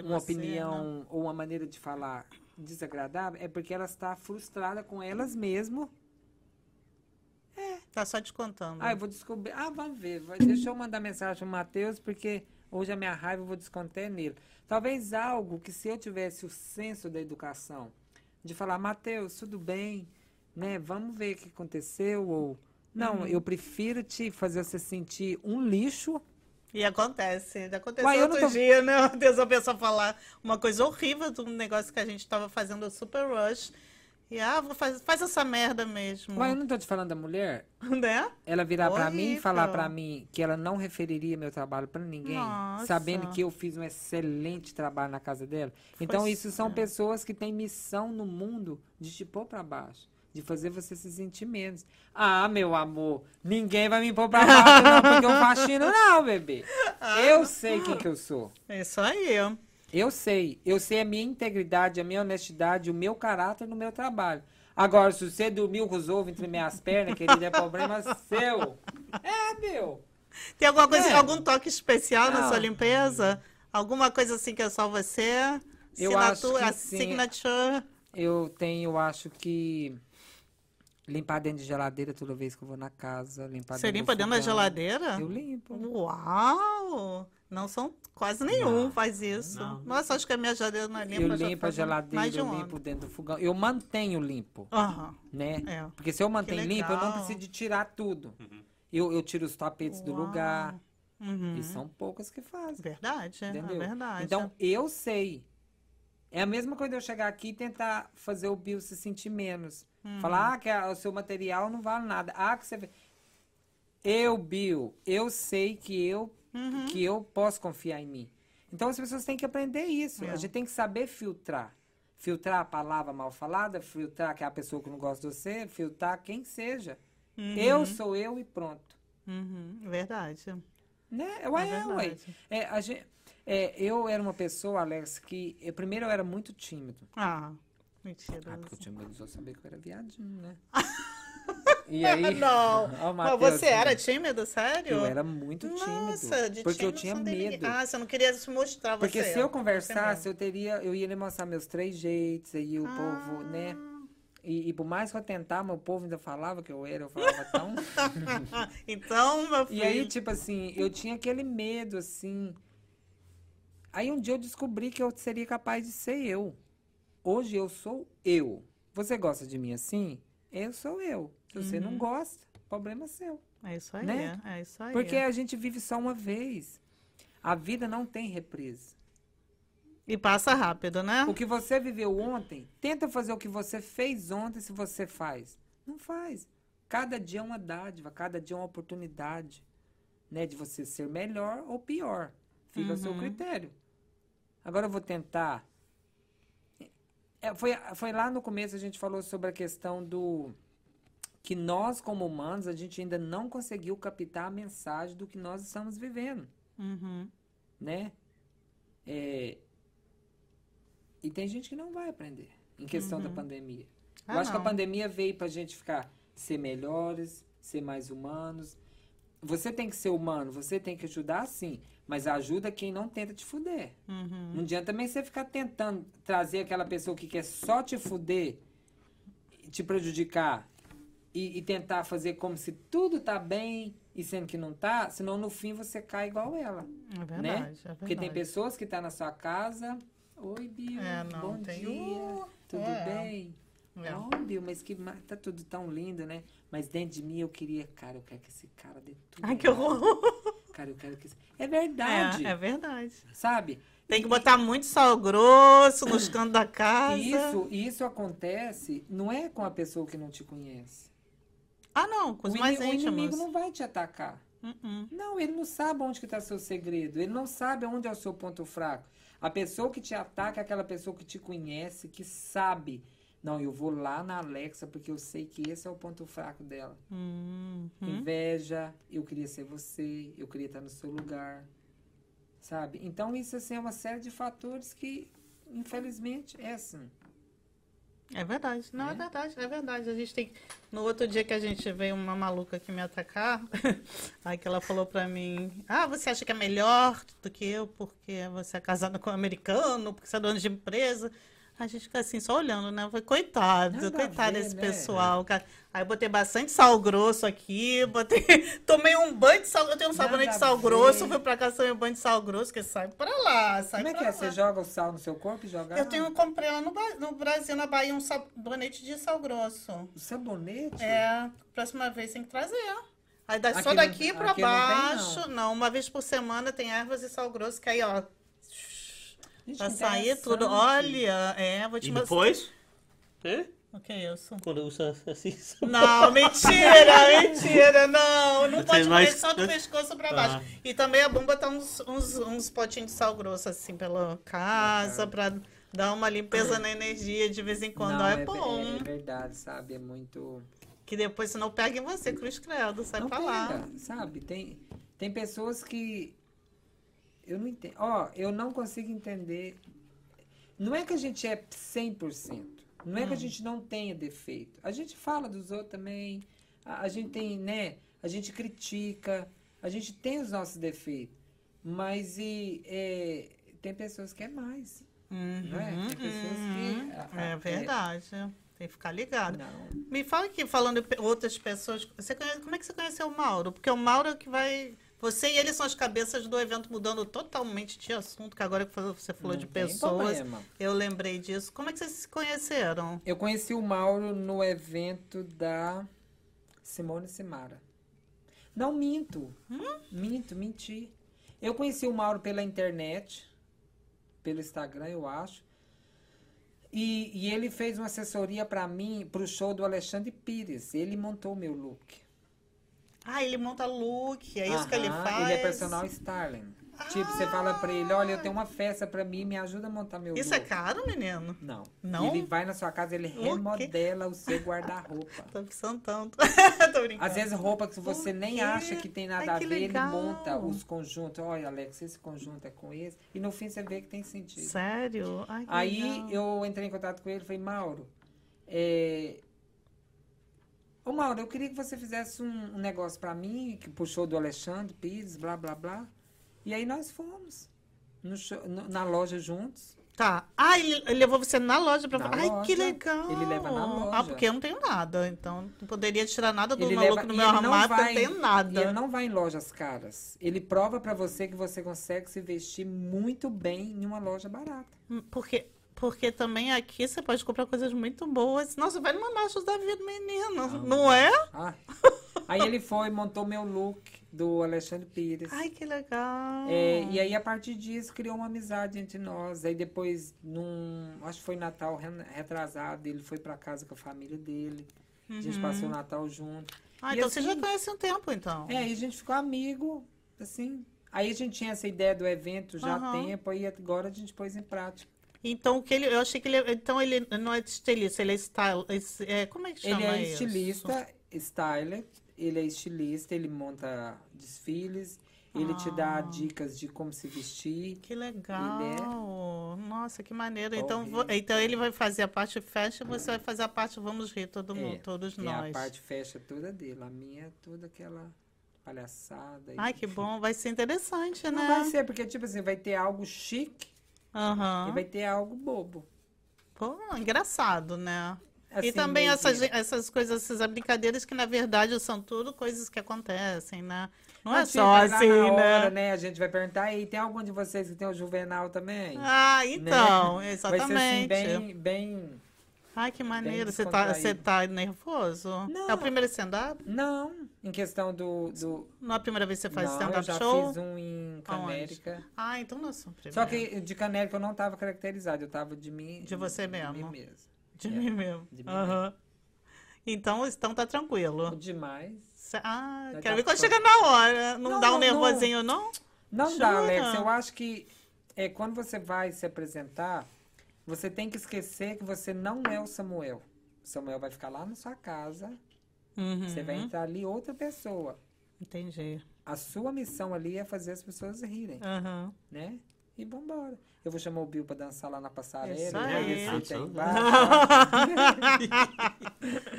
uma opinião ou uma maneira de falar desagradável, é porque elas estão frustradas com elas mesmas. Tá só te contando. Ah, eu vou descobrir. Ah, vamos ver. Deixa eu mandar mensagem pro Matheus, porque hoje a minha raiva eu vou descontar nele. Talvez algo que se eu tivesse o senso da educação, de falar, Matheus, tudo bem, né? Vamos ver o que aconteceu, ou. Não, Uhum. eu prefiro te fazer você sentir um lixo. E acontece. Aconteceu Uai, outro tô- dia, né? Deus a pessoa falar uma coisa horrível de um negócio que a gente estava fazendo super rush. E ah, vou faz, faz essa merda mesmo. Mas eu não tô te falando da mulher? Né? Ela virar pra mim e falar pra mim que ela não referiria meu trabalho pra ninguém, Nossa. sabendo que eu fiz um excelente trabalho na casa dela. Então, Pois isso são é. pessoas que têm missão no mundo de te pôr pra baixo. De fazer você se sentir menos. Ah, meu amor, ninguém vai me pôr pra baixo, não, porque eu faxino, não, bebê. Ah. Eu sei quem que eu sou. É Isso aí. Eu sei. Eu sei a minha integridade, a minha honestidade, o meu caráter no meu trabalho. Agora, se você dormiu com os ovos entre minhas pernas, querido, é problema seu. É, meu. Tem alguma coisa, É. algum toque especial na Não. sua limpeza? Alguma coisa assim que é só você? Eu acho Assinatura- que sim. signature. Eu tenho, acho que. Limpar dentro de geladeira toda vez que eu vou na casa. Limpar Você dentro do limpa dentro da geladeira? Eu limpo. Uau! Não são quase nenhum Não. faz isso. Não. Nossa, acho que a minha geladeira não é limpa. Eu já limpo a geladeira, mais de eu um limpo ano. dentro do fogão. Eu mantenho limpo, Aham, né? é. Porque se eu mantenho limpo, eu não preciso de tirar tudo. Eu, eu tiro os tapetes do Uau. lugar. Uhum. E são poucas que fazem. Verdade, é Entendeu? verdade. Então, eu sei. É a mesma coisa eu chegar aqui e tentar fazer o Bill se sentir menos. Uhum. Falar ah, que a- o seu material não vale nada. Ah, que você. vê- Eu, Bill, eu sei que eu, Uhum. que eu posso confiar em mim. Então as pessoas têm que aprender isso. É. A gente tem que saber filtrar. Filtrar a palavra mal falada, filtrar que é a pessoa que não gosta de você, filtrar quem seja. Eu sou eu e pronto. Uhum, verdade. Né? Ué, É é, ué. verdade. É, a gente, é, eu era uma pessoa, Alex, que eu, primeiro eu era muito tímido. Ah, mentira. Ah, porque eu tinha medo de eu saber que eu era viadinho, né? e aí. Não, Ó, o mas você era né? tímido, sério? Eu era muito tímido. Nossa, de porque eu tímido tinha medo. Ah, você não queria se mostrar Porque você. se eu conversasse, eu teria, eu ia lhe mostrar meus três jeitos, aí o Ah. povo, né? E, e por mais que eu tentava, o povo ainda falava que eu era, eu falava tão. então, meu filho. E aí, tipo assim, eu tinha aquele medo, assim. Aí um dia eu descobri que eu seria capaz de ser eu. Hoje eu sou eu. Você gosta de mim assim? Eu sou eu. Se você não gosta, problema seu. É isso aí, né? é isso aí. Porque a gente vive só uma vez. A vida não tem reprise. E passa rápido, né? O que você viveu ontem, tenta fazer o que você fez ontem se você faz. Não faz. Cada dia é uma dádiva, cada dia é uma oportunidade, né, de você ser melhor ou pior. Fica a seu Uhum. critério. Agora eu vou tentar. É, foi, foi lá no começo a gente falou sobre a questão do que nós como humanos a gente ainda não conseguiu captar a mensagem do que nós estamos vivendo Uhum. né? É, E tem gente que não vai aprender em questão da pandemia. Eu Ah, acho que a não. pandemia veio pra gente ficar, ser melhores, ser mais humanos. Você tem que ser humano, você tem que ajudar sim, mas ajuda quem não tenta te fuder. Uhum. Não adianta também você ficar tentando trazer aquela pessoa que quer só te fuder, te prejudicar e, e tentar fazer como se tudo tá bem e sendo que não tá, senão no fim você cai igual ela. É verdade, né? é verdade. Porque tem pessoas que estão na sua casa. Oi, Bill. É, não, bom tem dia. Tudo é. bem? É. Oh, Bill, mas que tá tudo tão lindo, né? Mas dentro de mim eu queria, cara, eu quero que esse cara dê tudo. Ai, que horror. Cara, eu quero que. É verdade. É, é verdade. Sabe? Tem que botar muito sal grosso nos cantos da casa. E Isso, isso acontece, não é com a pessoa que não te conhece. Ah, não, com os o, mais ini- o íntimos. inimigo não vai te atacar. Uh-uh. Não, ele não sabe onde que está seu segredo. Ele não sabe onde é o seu ponto fraco. A pessoa que te ataca é aquela pessoa que te conhece, que sabe. Não, eu vou lá na Alexa porque eu sei que esse é o ponto fraco dela. Uhum. Inveja, eu queria ser você, eu queria estar no seu lugar. Sabe? Então isso assim, é uma série de fatores que, infelizmente, é assim. É verdade. Não, é? É? verdade, é verdade. A gente tem. No outro dia que a gente veio uma maluca aqui me atacar, aí que ela falou pra mim: Ah, você acha que é melhor do que eu porque você é casada com um americano, porque você é dono de empresa? A gente fica assim, só olhando, né? Falei, coitado, Nada coitado ver, desse né? pessoal. cara. Aí eu botei bastante sal grosso aqui, botei. Tomei um banho de sal. Eu tenho um sabonete de sal grosso, fui pra cá, tomei um banho de sal grosso, que sai pra lá, sai Como é que é? lá. Você joga o sal no seu corpo e joga Eu tenho, comprei lá no, no Brasil, na Bahia, um sabonete de sal grosso. sabonete? É, próxima vez tem que trazer. Aí dá Aqui só não- daqui pra aqui não tem, baixo. não. uma vez por semana tem ervas e sal grosso, que aí, ó, Gente, pra sair tudo. Olha, é, vou te E mostrar. depois? É? O que é isso? Quando usa assim. Não, mentira, mentira, não. Não pode mais- mais... só do pescoço pra baixo. Ah. E também a bomba tá uns, uns, uns potinhos de sal grosso assim pela casa pra dar uma limpeza na energia de vez em quando. Não, é, é, bom. é verdade, sabe? É muito. Que depois se não pega em você, cruz credo, sai não pra lá. pega, sabe? Tem, tem pessoas que. Eu não entendo. Ó, eu não consigo entender. Não é que a gente é 100%. Não é que a gente não tenha defeito. A gente fala dos outros também. A, a gente tem, né? A gente critica. A gente tem os nossos defeitos. Mas e, é, tem pessoas que é mais. Não é? Tem pessoas que. a- a- É verdade. Tem que ficar ligado. Não. Me fala aqui, falando outras pessoas, você conhece- como é que você conheceu o Mauro? Porque o Mauro é que vai. Você e ele são as cabeças do evento mudando totalmente de assunto, que agora que você falou Não de pessoas, problema. eu lembrei disso. Como é que vocês se conheceram? Eu conheci o Mauro no evento da Simone Simara. Não minto. Minto, menti. Eu conheci o Mauro pela internet, pelo Instagram, eu acho. E, e ele fez uma assessoria para mim, pro show do Alexandre Pires. Ele montou o meu look. Ah, ele monta look, é isso que ele faz. Ele é personal styling. Tipo, você fala pra ele, olha, eu tenho uma festa pra mim, me ajuda a montar meu Isso look. é caro, menino? Não. Não? Ele vai na sua casa, ele remodela o seu guarda-roupa. Tô pensando tanto. Tô brincando. Às vezes roupa que você nem acha que tem nada Ai, a ver, ele monta os conjuntos. Olha, Alex, esse conjunto é com esse. E no fim você vê que tem sentido. Sério? Ai, que Aí legal. eu entrei em contato com ele e falei, Mauro, é... Ô Mauro, eu queria que você fizesse um, um negócio pra mim, que puxou do Alexandre Pires, blá, blá, blá. E aí nós fomos show- no- na loja juntos. Tá. Ah, ele, ele levou você na loja pra Na Ai, que loja. legal. Ele leva na Ah, loja. porque eu não tenho nada. Então, não poderia tirar nada do Ele maluco leva- no meu armário, porque eu não tenho nada. Ele não vai em lojas caras. Ele prova pra você que você consegue se vestir muito bem em uma loja barata. Hum, Porque, porque também aqui você pode comprar coisas muito boas. Nossa, vai numa Machos da Vida, menino. Não é? Ai. Aí ele foi, montou meu look do Alexandre Pires. Ai, que legal. É, e aí, a partir disso, criou uma amizade entre nós. Aí depois, num, acho que foi Natal re- retrasado, ele foi pra casa com a família dele. A gente passou o Natal junto. Ah, E então você já assim- conhece um tempo, então. É, aí a gente ficou amigo, assim. Aí a gente tinha essa ideia do evento já há Aham. tempo, aí agora a gente pôs em prática. Então, o que ele, eu achei que ele. Então, ele não é estilista, ele é style. é, como é que chama Ele é isso? estilista, styler, ele é estilista, ele monta desfiles, ele te dá Ah. dicas de como se vestir. Que legal. Ele é Nossa, que maneiro. Então, horrível. vo- então ele vai fazer a parte fashion e você vai fazer a parte vamos rir todo mundo, É, todos é nós. a parte fecha toda dele. A minha é toda aquela palhaçada. e- Ai, que bom. Vai ser interessante, Não né? vai ser, porque, tipo assim, vai ter algo chique Aham. e vai ter algo bobo. Pô, engraçado, né? Assim, e também essas, essas coisas, essas brincadeiras que na verdade são tudo coisas que acontecem, né? Não é só assim, hora, né? A gente vai perguntar, e tem algum de vocês que tem o Juvenal também? Ah, então, Né? exatamente. Vai ser assim, bem, bem... Ai, que maneiro. Você tá, você tá nervoso? Não. É o primeiro stand-up? Não, em questão do... do... Não é a primeira vez que você faz não, eu stand-up já show? fiz um em Canérica. Ah, então não é só o primeiro. Só que de Canérica eu não tava caracterizado, eu tava de mim... De você de mesmo. mim mesmo. De É, mim mesmo. de mim Aham. Então, então tá tranquilo. Demais. Ah, Vai quero ver quando chegar na hora. Não, Não, dá um não, não. nervosinho, não? Não Jura? dá, Alex. Eu acho que é, quando você vai se apresentar, você tem que esquecer que você não é o Samuel. O Samuel vai ficar lá na sua casa, Uhum. você vai entrar ali outra pessoa. Entendi. A sua missão ali é fazer as pessoas rirem, Aham. né? E vambora. Eu vou chamar o Bill pra dançar lá na passarela. Isso aí. Dançando. embaixo.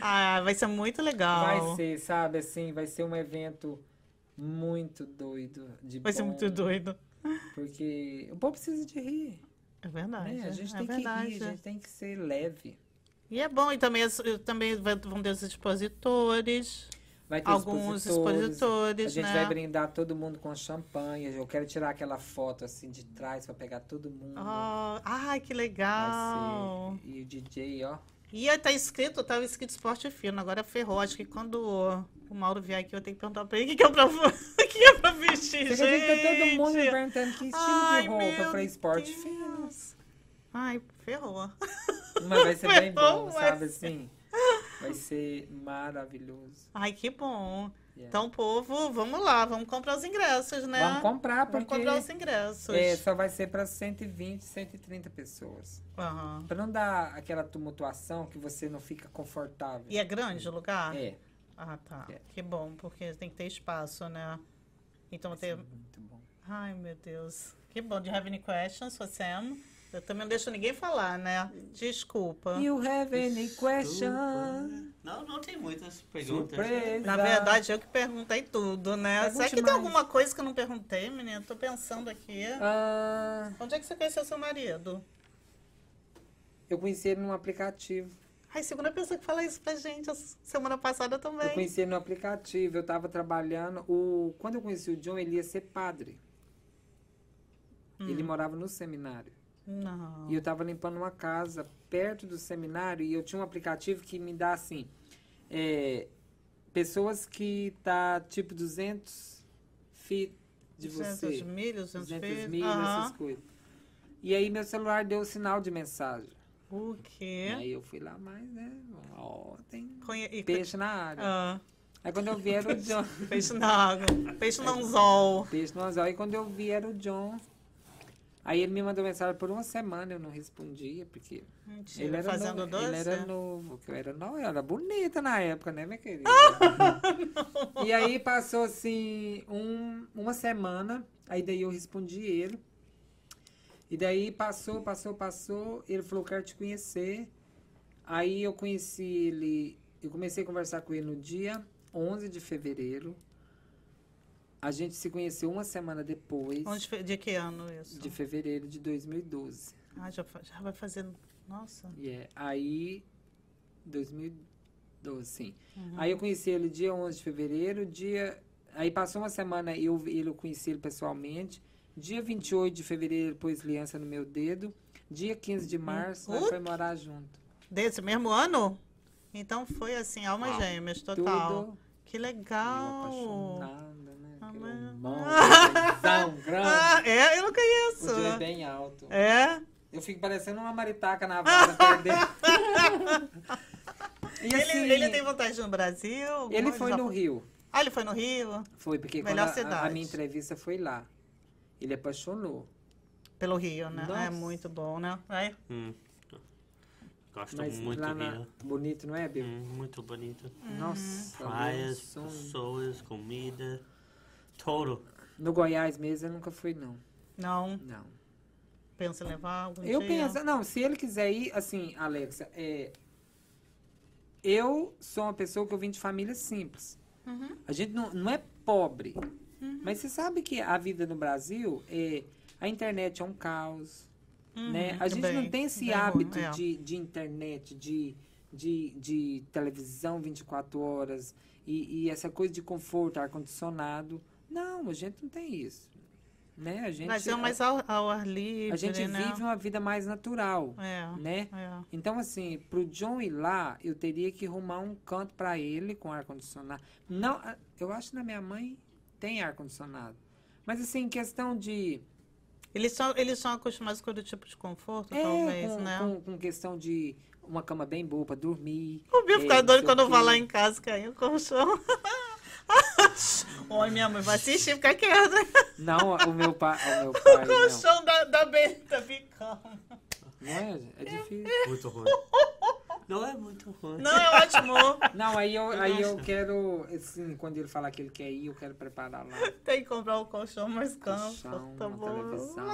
Ah, vai ser muito legal. Vai ser, sabe, assim, vai ser um evento muito doido. De Vai ser bom, muito doido. Porque o povo precisa de rir. É verdade. né? A gente é tem verdade. que rir, a gente tem que ser leve. E é bom, e também, também vão ter os expositores, Vai ter alguns expositores. expositores, A gente né? vai brindar todo mundo com champanhe. Eu quero tirar aquela foto assim de trás pra pegar todo mundo. Oh, ai, que legal. E o DJ, ó. E aí tá escrito, tava escrito esporte fino, agora ferrou. Acho que quando o, Mauro vier aqui, eu tenho que perguntar pra ele o que, que é pra, o que é pra vestir, Você acredita que todo mundo gente? perguntando que estilo Ai, de roupa. falei esporte Deus. fino. Ai, ferrou. Mas vai ser bem bom, sabe assim? Vai ser maravilhoso. Ai, que bom. Yeah. Então, povo, vamos lá, vamos comprar os ingressos, né? Vamos comprar, Vamos porque comprar os ingressos. é, só vai ser para 120, 130 pessoas. Aham. Para não dar aquela tumultuação que você não fica confortável. E é grande o lugar? É, Ah, tá. É. Que bom, porque tem que ter espaço, né? Então, vai muito bom. Ai, meu Deus. Que bom. Do you have any questions for Sam? Eu também não deixo ninguém falar, né? Desculpa. You have any question? Não, não tem muitas perguntas. Surpresa. Na verdade, eu que perguntei tudo, né? Pergunte Será que tem mais. alguma coisa que eu não perguntei, menina? Tô pensando aqui. Ah, Onde é que você conheceu seu marido? eu conheci ele num aplicativo. Ai, segunda pessoa que fala isso pra gente. Semana passada Eu também. conheci ele no aplicativo, eu tava trabalhando. O... Quando eu conheci o John, ele ia ser padre. Ele morava no seminário. Não. E eu tava limpando uma casa perto do seminário e eu tinha um aplicativo que me dá assim. é, pessoas que tá tipo 200 feet de 200 você. milhas, 200 200 filhos. milhas, Aham. essas coisas. E aí meu celular deu sinal de mensagem. O quê? Aí eu fui lá, mas né, ó, tem Conhe... e- peixe na área. Ah, Aí quando eu vi era o John. peixe na água. Peixe no anzol. Peixe no anzol. Aí quando eu vi era o John. Aí ele me mandou mensagem por uma semana, eu não respondia, porque Mentira. ele era, Fazendo novo, doce? ele era novo, que eu era nova, eu era bonita na época, né, minha querida? e aí passou assim um, uma semana, aí daí eu respondi ele. E daí passou, passou, passou, ele falou, quero te conhecer. Aí eu conheci ele, eu comecei a conversar com ele no dia 11 de fevereiro. A gente se conheceu uma semana depois, Onde, de que ano isso? de fevereiro de 2012. Ah, já, já vai fazer. Nossa. E é, aí, 2012, sim. Uhum. Aí eu conheci ele dia 11 de fevereiro, dia... Aí passou uma semana, eu, eu conheci ele pessoalmente. Dia 28 de fevereiro, ele pôs aliança no meu dedo. Dia 15 de março, nós Uh! foi morar junto. Desse mesmo ano? Então foi assim, almas Uau. gêmeas, total. Tudo Que eu legal. Ah, irmão, aquele grande. Ah, é? Eu não O conheço. Joe é bem alto. É? Eu fico parecendo uma maritaca na vara perder. e assim, Ele, ele tem vontade no Brasil? ele foi no Rio. Ah, ele foi no Rio? Foi, porque quando Melhor a- a, a minha entrevista foi lá. Ele apaixonou. Pelo Rio, né? Nossa. É muito bom, né? É. Hum. Gosto Mas muito lá do na... Rio. Bonito, não é, Bill? Hum, muito bonito. Nossa, Praias, meu sonho. pessoas, comida, todo. No Goiás mesmo eu nunca fui, não. Não, Não. pensa em levar algum Eu dia? penso, não, se ele quiser ir, assim, Alexa, é, eu sou uma pessoa que eu vim de família simples. Uhum. A gente não, não é pobre. Mas você sabe que a vida no Brasil, é, a internet é um caos. Uhum, né? A gente bem, não tem esse bem hábito é. de, de internet, de, de, de televisão 24 horas e, e essa coisa de conforto, ar-condicionado. Não, a gente não tem isso. Né? A gente, Mas é mais ao, ao ar livre, a gente né? vive uma vida mais natural, É, né? é. Então, assim, pro John ir lá, eu teria que arrumar um canto para ele com ar-condicionado. Não, eu acho que na minha mãe tem ar-condicionado. Mas, assim, questão de... Eles são, eles são acostumados com outro tipo de conforto, É, talvez, com, né? com, com questão de uma cama bem boa para dormir. O Bill é, fica não doido quando eu vou lá em casa cair o colchão. Oi, minha mãe vai assistir, fica quieta. Não, o meu pai, o meu pai, O não. colchão da, da Benta ficando. Não é? É difícil. Muito ruim. Não é muito ruim. Não, é ótimo. Não, aí eu, aí eu quero, assim, quando ele falar que ele quer ir, eu quero preparar lá. Tem que comprar um colchão mais Colchão, Tá uma bom. televisão.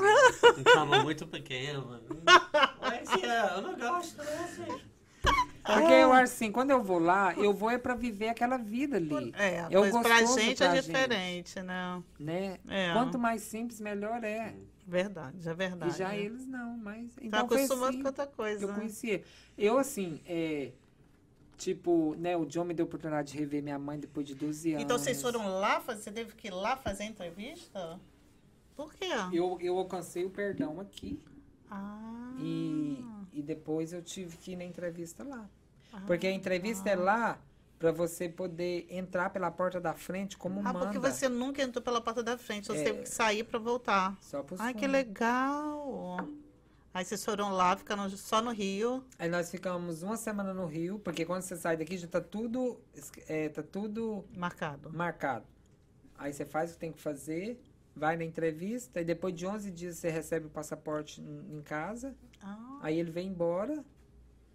Um cama muito pequeno, mano. Mas, é, eu não gosto, né? assim. Porque eu acho assim, quando eu vou lá, eu vou é pra viver aquela vida ali. É, É pois pra gente pra é gente. diferente, né? Né? É. Quanto mais simples, melhor é. Verdade, é E verdade. já eles não, mas. Tá Então foi acostumado assim com outra coisa. eu né? conheci ele. Eu, assim, é. Tipo, né, o John me deu a oportunidade de rever minha mãe depois de 12 anos. Então vocês foram lá fazer, você teve que ir lá fazer a entrevista? Por quê? Eu, eu alcancei o perdão aqui. Ah. E, e depois eu tive que ir na entrevista lá. Ah, Porque a entrevista é lá pra você poder entrar pela porta da frente como Ah, manda. porque você nunca entrou pela porta da frente, você É. teve que sair pra voltar. Só pros Ai, que legal! Aí vocês foram lá, ficando só no Rio. Aí nós ficamos uma semana no Rio, porque quando você sai daqui já tá tudo, é, tá tudo Marcado. marcado. Aí você faz o que tem que fazer, vai na entrevista, e depois de 11 dias você recebe o passaporte em casa. Ah, Aí ele vem embora.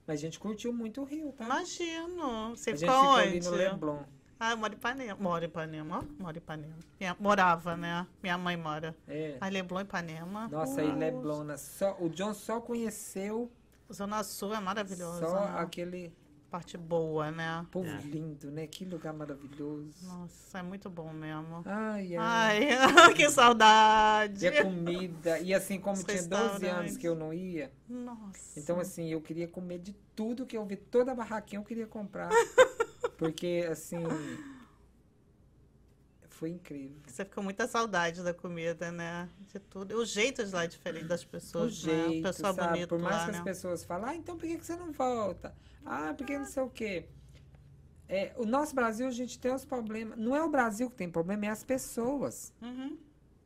Mas a gente curtiu muito o Rio, tá? imagino. Você a gente ficou onde? ali no Leblon. Ah, eu moro em Ipanema. Moro em Ipanema, ó. Moro em Ipanema. Minha- morava, né? Minha mãe mora. É. Aí Leblon, Ipanema. Nossa, aí Leblon, só, o John só conheceu Zona Sul é maravilhosa. só né? aquele Parte boa, né? povo É. lindo, né? Que lugar maravilhoso. Nossa, é muito bom mesmo. Ai, ai. Ai, que saudade. E a comida. E assim, como Os tinha 12 anos que eu não ia, Nossa. então assim, eu queria comer de tudo que eu vi, toda a barraquinha eu queria comprar. Porque, assim. Foi incrível. Você fica com muita saudade da comida, né? De tudo. O jeito de lá é diferente das O pessoas, né? jeito, O pessoal sabe? bonito Por mais lá, que né? as pessoas falem, ah, então por que você não volta? Ah, porque não sei o quê. É, o nosso Brasil, a gente tem os problemas. Não é o Brasil que tem problema, é as pessoas. Uhum,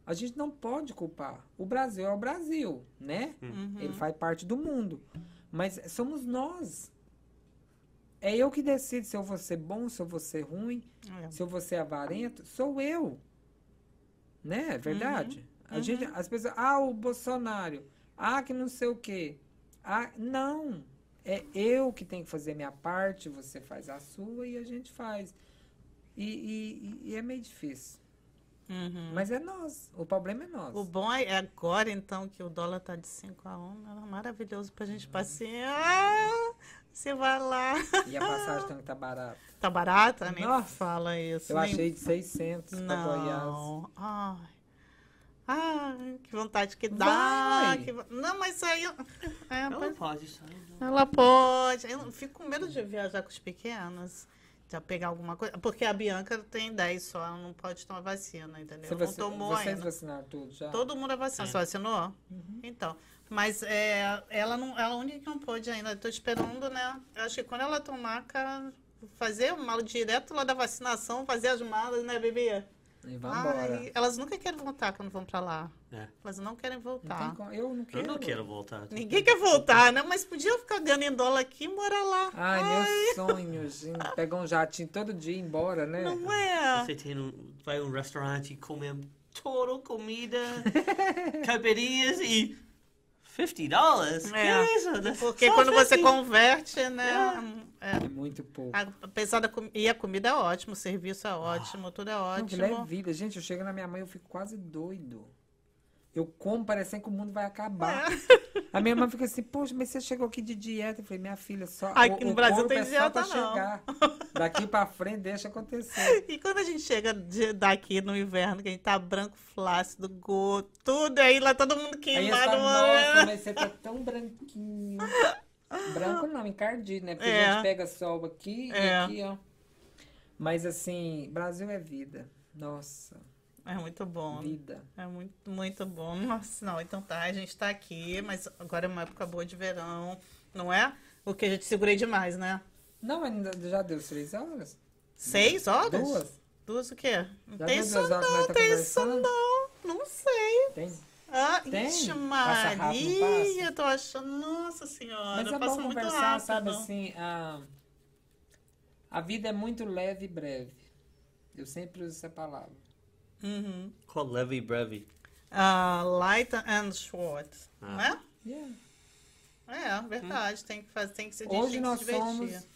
A gente não pode culpar. O Brasil é o Brasil, né? uhum. Ele faz parte do mundo. Mas somos nós. É eu que decido se eu vou ser bom, se eu vou ser ruim, É. se eu vou ser avarento. Sou eu. Né? É verdade? A uhum. gente, as pessoas, ah, o Bolsonaro. Ah, que não sei o quê. Ah, não. É eu que tenho que fazer minha parte, você faz a sua e a gente faz. E, e- e é meio difícil. Uhum. Mas é nós. O problema é nós. O bom é agora, então, que o dólar tá de 5 a 1. É maravilhoso pra gente passear. Você vai lá. E a passagem também tá barata. Tá barata? Nem Nossa. fala isso. Eu nem... achei de 600 pra Goiás. Não. Ai. Ai, que vontade que dá. Vai. que Não, mas aí. É, pois- pode sair. não. Ela pode. Eu fico com medo de viajar com os pequenos. De pegar alguma coisa. Porque a Bianca tem 10 só, ela não pode tomar vacina, entendeu? Você não vaci- tomou Vocês ainda. vacinaram tudo já? Todo mundo é vacinado. É. Você vacinou? Então. Mas é, ela não, ela é a única que não pôde ainda. Estou esperando, né? Eu acho que quando ela tomar, cara, fazer o malo direto lá da vacinação, fazer as malas, né, bebê? E vambora. Ai, elas nunca querem voltar quando vão pra lá. É. Elas não querem Não voltar. como- Eu não quero. Eu não quero voltar. Ninguém quer voltar, né? Mas podia ficar ganhando em dólar aqui e morar lá. Ai, meu sonho, gente. Pegar um jatinho todo dia e ir embora, né? Não é? Você tem um, vai a um restaurante e comer toda comida, caipirinhas e 50 dólares? É. Que isso? Porque só quando você 50. converte, né? É. É muito pouco. Apesar da comida. E a comida é ótima, o serviço é ótimo, tudo é Não, ótimo. leve vida. Gente, eu chego na minha mãe eu fico quase doido. Eu como parecendo que o mundo vai acabar. É. A minha mãe fica assim, poxa, mas você chegou aqui de dieta. Eu falei, minha filha, só. Aqui o, no o Brasil tem é só dieta, pra não. chegar. Daqui pra frente, deixa acontecer. E quando a gente chega de- daqui no inverno, que a gente tá branco, flácido, gordo, tudo, aí lá todo mundo Aí queimado. essa, mano. nossa, mas você tá tão branquinho. Branco não, encardido, né? Porque É. a gente pega sol aqui É. e aqui, ó. Mas assim, Brasil é vida. Nossa, É muito bom. vida. É muito, muito bom. Nossa, não, então tá, a gente tá aqui, mas agora é uma época boa de verão, não é? O que a gente segurei demais, né? Não, ainda já deu três horas? Seis horas? Duas? Duas o quê? Não Já tem isso nós não, tá tem isso não. Não sei. Tem? Ah, Tem? ixi, Maria, passa? tô achando, nossa senhora, Mas é passa bom muito conversar, rápido. sabe assim, a, a vida é muito leve e breve. Eu sempre uso essa palavra. Uhum. Qual leve breve? Ah, light and short, Ah. não é? Yeah. É, verdade, tem que fazer, tem que se, Hoje tem que nós se divertir. somos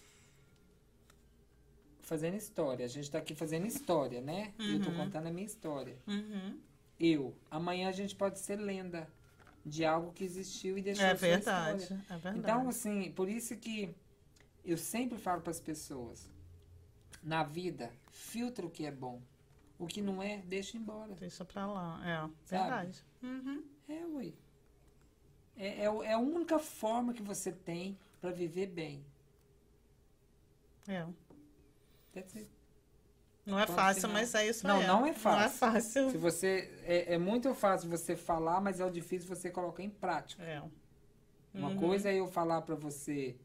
fazendo história. A gente tá aqui fazendo história, né? E eu tô contando a minha história. Uhum. Eu. Amanhã a gente pode ser lenda de algo que existiu e deixou É verdade, história. é verdade. Então, assim, por isso que eu sempre falo para as pessoas, na vida, filtra o que é bom. O que não é, deixa embora. Deixa pra lá, é, Sabe? verdade. Uhum. É, ui. É, é, é a única forma que você tem para viver bem. É. That's it. Não é Ponto fácil, final. mas é isso Não, aí. não é Não é fácil. fácil. Se você é, é muito fácil você falar, mas é o difícil você colocar em prática. É. Uma Uhum. coisa é eu falar para você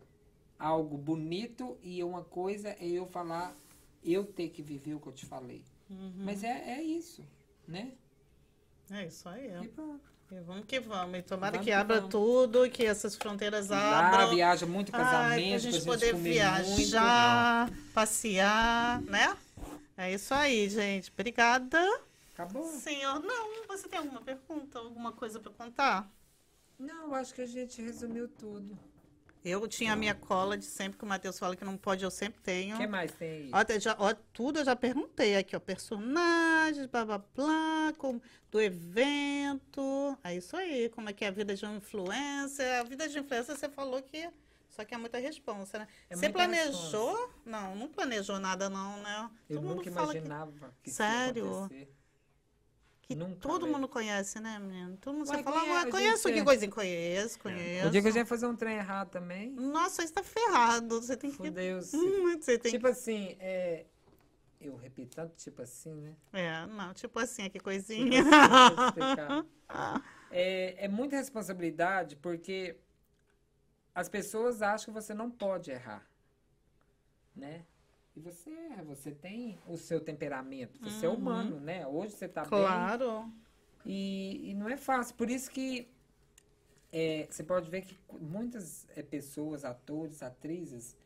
algo bonito e uma coisa é eu falar eu ter que viver o que eu te falei. Uhum. Mas é, é isso, né? É isso aí. E pronto. E vamos que vamos. E tomara Vamos que que abra vamos. tudo, que essas fronteiras Lá abram. viaja muito Ai, casamento, pra gente pra poder comer viajar, passear, né? É isso aí, gente. Obrigada. Acabou? Senhor, não, você tem alguma pergunta, alguma coisa para contar? Não, acho que a gente resumiu tudo. Eu tinha a minha cola de sempre, que o Matheus fala que não pode, eu sempre tenho. O que mais tem aí? Ó, já, ó, tudo eu já perguntei aqui, ó. Personagens, blá blá blá, do evento. É isso aí, como é que é a vida de um influencer. A vida de influencer você falou que só que é muita responsa, né? É você planejou? Não, não planejou nada, não, né? Eu Todo mundo nunca que- imaginava que, ia Sério? que, Nunca, todo mundo conhece, né, menino? Todo mundo Ué, fala, conhece, ah, conheço gente que é. coisinha? Conheço, conheço. O dia que a gente fazer um trem errado também, Nossa, você tá ferrado. Você tem que. fudeu-se. Você tem Tipo assim, é... Eu repito tanto tipo assim, né? É, não, tipo assim, que Tipo coisinha. assim, eu explicar. É, é muita responsabilidade porque as pessoas acham que você não pode errar, né? E você erra, você tem o seu temperamento, você é humano, né? Hoje você tá bem claro. e, e não é fácil. Por isso que é, você pode ver que muitas é, pessoas, atores, atrizes,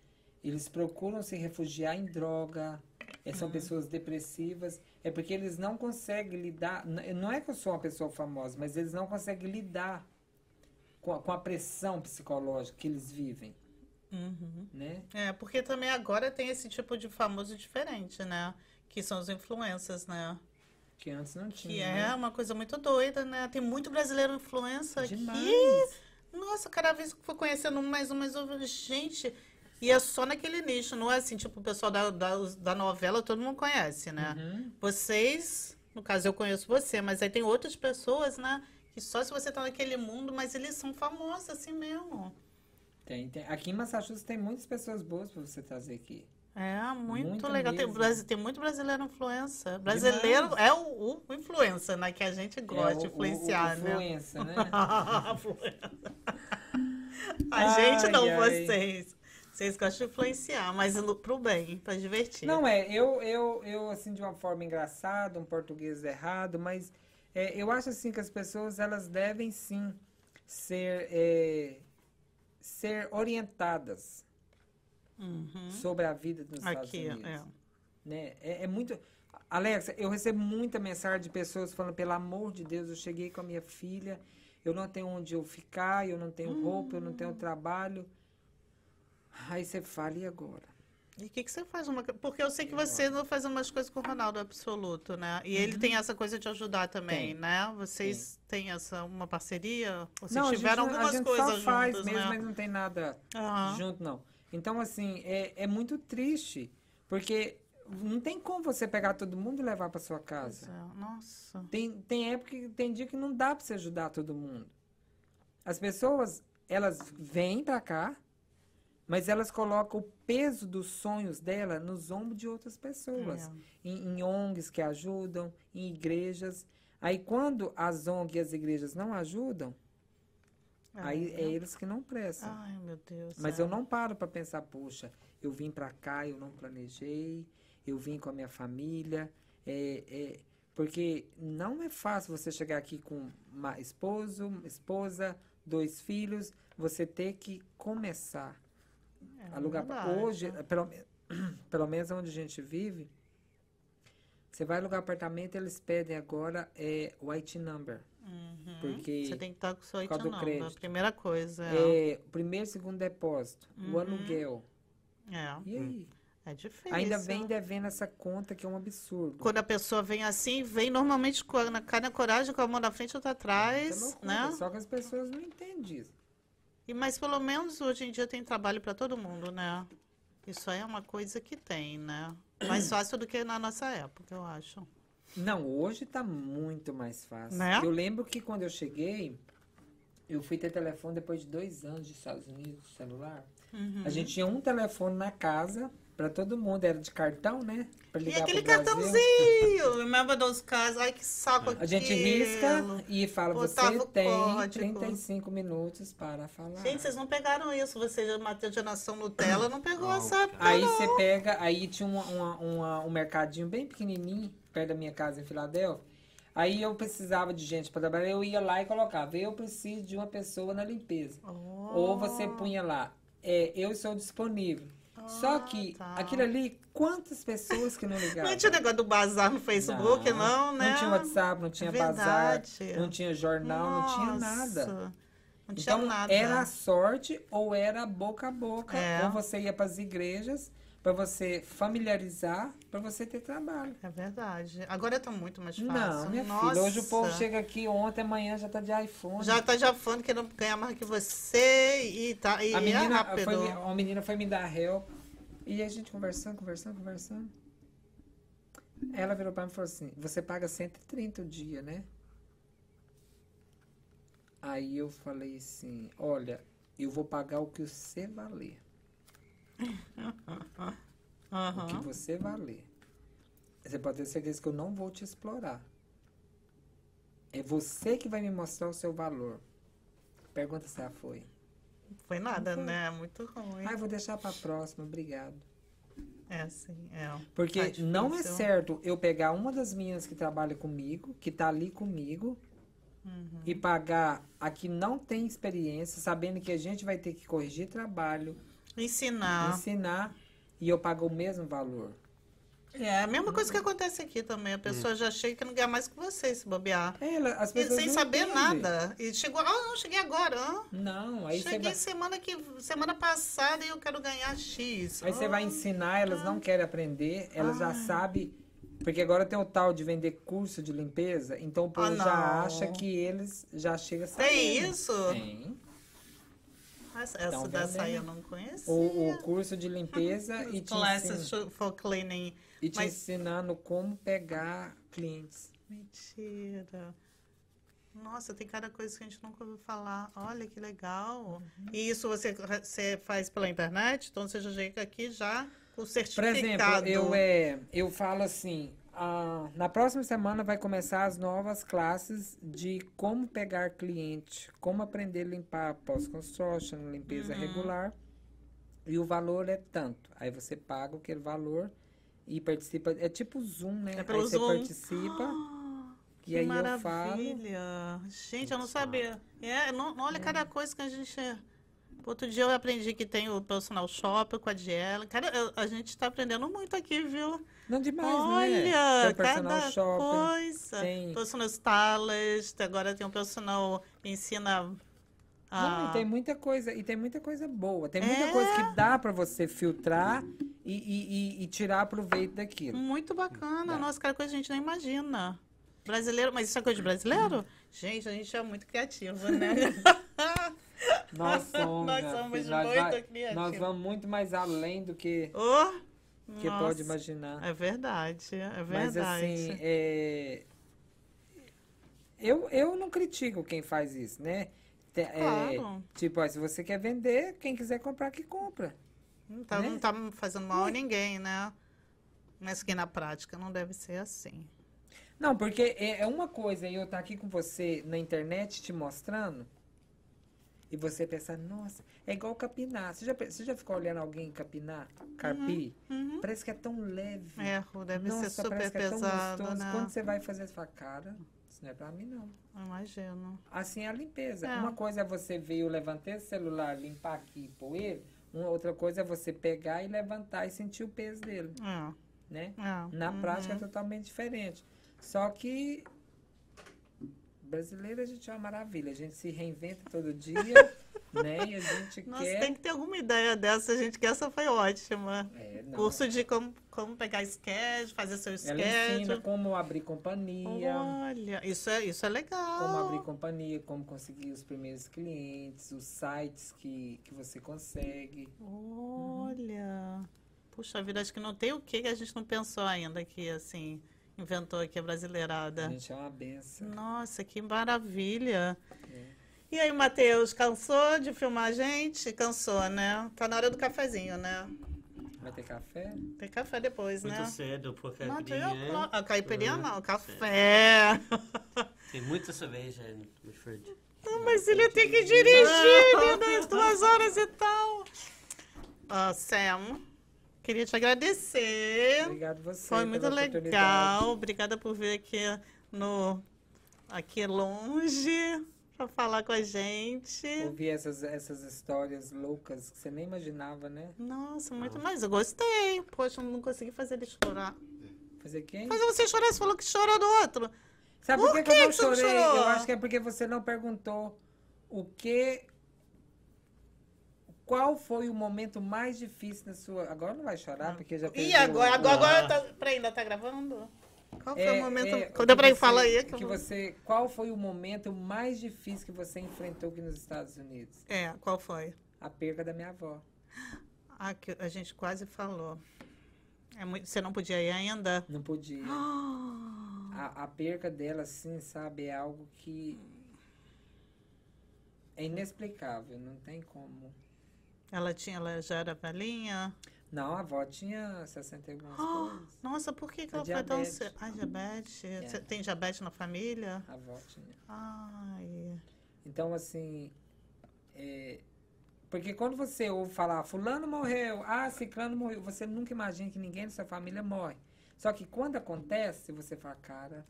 eles procuram se refugiar em droga, é, Uhum. são pessoas depressivas, é porque eles não conseguem lidar. Não é que eu sou uma pessoa famosa, mas eles não conseguem lidar com a, com a pressão psicológica que eles vivem, Uhum. né? É, porque também agora tem esse tipo de famoso diferente, né? Que são os influencers, né? Que antes não tinha. Que né? é uma coisa muito doida, né? Tem muito brasileiro influencer aqui. Nossa, cada vez que for conhecendo um mais um, mais um, gente. E é só naquele nicho, não é assim, tipo, o pessoal da, da, da novela todo mundo conhece, né? Uhum. Vocês, no caso eu conheço você, mas aí tem outras pessoas, né? Que só se você tá naquele mundo, mas eles são famosos assim mesmo. Tem, tem. Aqui em Massachusetts tem muitas pessoas boas para você trazer aqui. É, muito Muita legal. Tem, mesmo. tem muito brasileiro influencer. Brasileiro Demais. é o, o influencer, né? Que a gente gosta É, de o- o- influenciar, o, né? influencer, né? a gente não, Ai, ai. vocês. Vocês gostam de influenciar, mas pro bem, pra divertir. Não é, eu, eu, eu, assim, de uma forma engraçada, um português errado, mas é, eu acho, assim, que as pessoas, elas devem, sim, ser, é, ser orientadas Uhum. sobre a vida dos Estados Aqui, Unidos. é. Né? É, é muito... Alexa, eu recebo muita mensagem de pessoas falando, pelo amor de Deus, eu cheguei com a minha filha, eu não tenho onde eu ficar, eu não tenho roupa, eu não tenho trabalho. Aí você fala, e agora? E o que, que você faz? Uma... Porque eu sei que você não faz umas coisas com o Ronaldo Absoluto, né? E ele tem essa coisa de ajudar também, Tem. né? Vocês têm essa uma parceria? Vocês não, tiveram a gente, algumas a gente coisas só faz juntos, mesmo, né? mas não tem nada Aham. junto, não. Então, assim, é, é muito triste, porque não tem como você pegar todo mundo e levar para sua casa. é. Nossa. Tem, tem época, que- tem dia que não dá para você ajudar todo mundo. As pessoas, elas vêm para cá, mas elas colocam o peso dos sonhos dela nos ombros de outras pessoas. É. Em, em ONGs que ajudam, em igrejas. Aí, quando as ONGs e as igrejas não ajudam, aí é eles que não prestam. Ai, meu Deus. Mas é. eu não paro para pensar, poxa, eu vim para cá, eu não planejei, eu vim com a minha família, é, é, porque não é fácil você chegar aqui com uma esposo, esposa, dois filhos, você ter que começar É a alugar. verdade. Hoje, pelo, me- pelo menos onde a gente vive, você vai alugar apartamento, eles pedem agora é, o IT number, Uhum. porque Você tem que estar com o seu do IT crédito. number. Primeira coisa. É. é, o primeiro e segundo depósito, o Uhum. aluguel. É, E aí? é difícil. Ainda vem devendo essa conta que é um absurdo. Quando a pessoa vem assim, vem normalmente com a, na cara na coragem, com a mão na frente outra Muita atrás, loucura, né? Só que as pessoas não entendem isso. E, mas pelo menos hoje em dia tem trabalho para todo mundo, né? Isso aí é uma coisa que tem, né? Mais fácil do que na nossa época, eu acho. Não, hoje tá muito mais fácil. Né? Eu lembro que quando eu cheguei, eu fui ter telefone depois de dois anos dos Estados Unidos, celular. Uhum. A gente tinha um telefone na casa para todo mundo, era de cartão, né? Pra E ligar aquele pro Brasil. cartãozinho, lembra dos casos? Ai, que saco A gente risca e fala, Botava você tem código. 35 minutos para falar. Gente, vocês não pegaram isso. Você, Matheus de Nação Nutella, não pegou essa época, Aí você pega, aí tinha uma, uma- uma- um mercadinho bem pequenininho, perto da minha casa em Filadélfia. Aí eu precisava de gente para trabalhar, eu ia lá e colocava, eu preciso de uma pessoa na limpeza. Ou você punha lá, é, eu estou disponível. Só que tá. aquilo ali, quantas pessoas que não ligavam? Não tinha negócio do bazar no Facebook, não, né? Não tinha WhatsApp, não tinha bazar, Verdade. não tinha jornal, não tinha nada. Nossa, Não tinha Então, nada. era a sorte ou era boca a boca. É. Ou você ia para as igrejas para você familiarizar, para você ter trabalho. É verdade. Agora tá muito mais fácil. Não, minha Nossa. filha, hoje o povo chega aqui ontem, amanhã já tá de iPhone. Já tá já falando que não ganha mais que você e tá. E a é menina rápido. foi, a menina foi me dar help. E a gente conversando, conversando, conversando. Ela virou para mim e falou assim: Você paga 130 o dia, né? Aí eu falei assim: Olha, eu vou pagar o que você valer. O que você valer. Você pode ter certeza que eu não vou te explorar. É você que vai me mostrar o seu valor. Pergunta se ela foi. Foi nada, foi. né? Muito ruim. Ah, vou deixar para próxima, obrigado. É assim, é. Porque Tá não é certo eu pegar uma das minhas que trabalha comigo, que tá ali comigo, Uhum. e pagar a que não tem experiência, sabendo que a gente vai ter que corrigir trabalho, Ensinar. ensinar, e eu pago o mesmo valor. É a mesma coisa que acontece aqui também. A pessoa já chega que não ganha mais que você se bobear. Ela, as E pessoas sem não saber entendem. nada. E chegou, ah, não, cheguei agora. ah. Não, aí Cheguei vai, semana, que, semana passada e eu quero ganhar X. aí você vai Ah, ensinar, elas não querem aprender, elas já sabem. Porque agora tem o tal de vender curso de limpeza, então o povo Ah, já acha que eles já chegam sabendo. Tem isso? Tem. Essa, essa Tão dessa aí eu não conhecia. O, o curso de limpeza e te, Classes ensina, for cleaning. e te mas- ensinando como pegar clientes. Mentira. Nossa, tem cada coisa que a gente nunca ouviu falar. Olha que legal. Uhum. E isso você, você faz pela internet? Então você já chega aqui já com o Por certificado. exemplo, eu, é, eu falo assim, ah, na próxima semana vai começar as novas classes de como pegar cliente, como aprender a limpar pós-construction, limpeza Uhum. regular, e o valor é tanto. Aí você paga aquele valor e participa, é tipo Zoom, né? É pelo Aí você Zoom. participa Que e aí eu maravilha. falo... Gente, eu não sabia. É, não, olha cada coisa que a gente. Outro dia eu aprendi que tem o personal shopper com a Diela. Cara, eu- a gente está aprendendo muito aqui, viu? Não demais, né? Olha, personal cada shopper, coisa. tem- Personal stylist, agora tem um personal ensina a... Não, e tem muita coisa, e tem muita coisa boa. Tem muita É. coisa que dá pra você filtrar e, e, e- e tirar proveito daquilo. Muito bacana. Dá. Nossa, cara, coisa que a gente não imagina. Brasileiro, mas isso é coisa de brasileiro? Gente, a gente é muito criativo, né? Nós somos, Nós somos nós muito vai- criativos. Nós vamos muito mais além do que, oh, que nossa. pode imaginar. É verdade, é verdade. Mas assim, é, eu, eu não critico quem faz isso, né? É, Claro. tipo, ó, se você quer vender, quem quiser comprar, que compra. Não tá, né? não tá fazendo mal a ninguém, né? Mas que na prática não deve ser assim. Não, porque é é uma coisa eu estar aqui com você na internet te mostrando e você pensar, nossa, é igual capinar. Você já, você já ficou olhando alguém capinar, carpir? Uhum. Parece que é tão leve. É, deve nossa, ser super parece que é tão pesado, gostoso. né? Quando você vai fazer, você fala, cara, isso não é pra mim não. Imagino. Assim é a limpeza. É. Uma coisa é você ver, eu levantei o celular, limpar aqui e pôr ele. Uma outra coisa é você pegar e levantar e sentir o peso dele, É, né? é. Na Uhum. prática é totalmente diferente. Só que brasileiro a gente é uma maravilha. A gente se reinventa todo dia, né? E a gente Nossa, quer. tem que ter alguma ideia dessa, gente, que essa foi ótima. É. Curso de como, como pegar sketch, fazer seu Ela sketch. ensina como abrir companhia, Olha, isso é, isso é legal. como abrir companhia, como conseguir os primeiros clientes, os sites que, que você consegue. Olha. Puxa vida, acho que não tem o que a gente não pensou ainda que, assim, inventou aqui a brasileirada. A gente é uma benção. Nossa, que maravilha. É. E aí, Matheus, cansou de filmar a gente? Cansou, né? Tá na hora do cafezinho, né? Vai ter café? Tem café depois, Muito né? cedo, porque Não, tem caipirinha, a caipirinha Hum, não, café. Tem muita cerveja no fridge. Não, mas ele tem que dirigir, lindas, duas horas e tal. Ah, Sam, queria te agradecer. Obrigado você. Foi muito legal. Obrigada por vir aqui no aqui longe para falar com a gente. Ouvir essas, essas histórias loucas que você nem imaginava, né? Nossa, muito mais. Eu gostei. Poxa, eu não consegui fazer ele chorar. Fazer quem? Fazer você chorar, você falou que chorou do outro. Sabe Por por que, que eu não que não chorei? chorou? Eu acho que é porque você não perguntou o que. Qual foi o momento mais difícil na sua. Agora não vai chorar, porque já E perdeu agora? o- Agora, agora Ah. tá... Peraí, ainda tá gravando? Qual foi É, o momento? é, Quando que eu fala aí. Que eu- você, qual foi o momento mais difícil que você enfrentou aqui nos Estados Unidos? É, qual foi? A perca da minha avó. Ah, que a gente quase falou. É muito... Você não podia ir ainda? Não podia. A, a perca dela, assim, sabe, é algo que é inexplicável, não tem como. Ela tinha, ela já era velhinha? Não, a avó tinha 60 e algumas coisas. Nossa, por que, que ela foi tão diabetes. cedo? Ah, diabetes? É. Você tem diabetes na família? A avó tinha. Ai. Então, assim, é, porque quando você ouve falar, fulano morreu, ah, ciclano morreu, você nunca imagina que ninguém da sua família morre. Só que quando acontece, você fala, cara,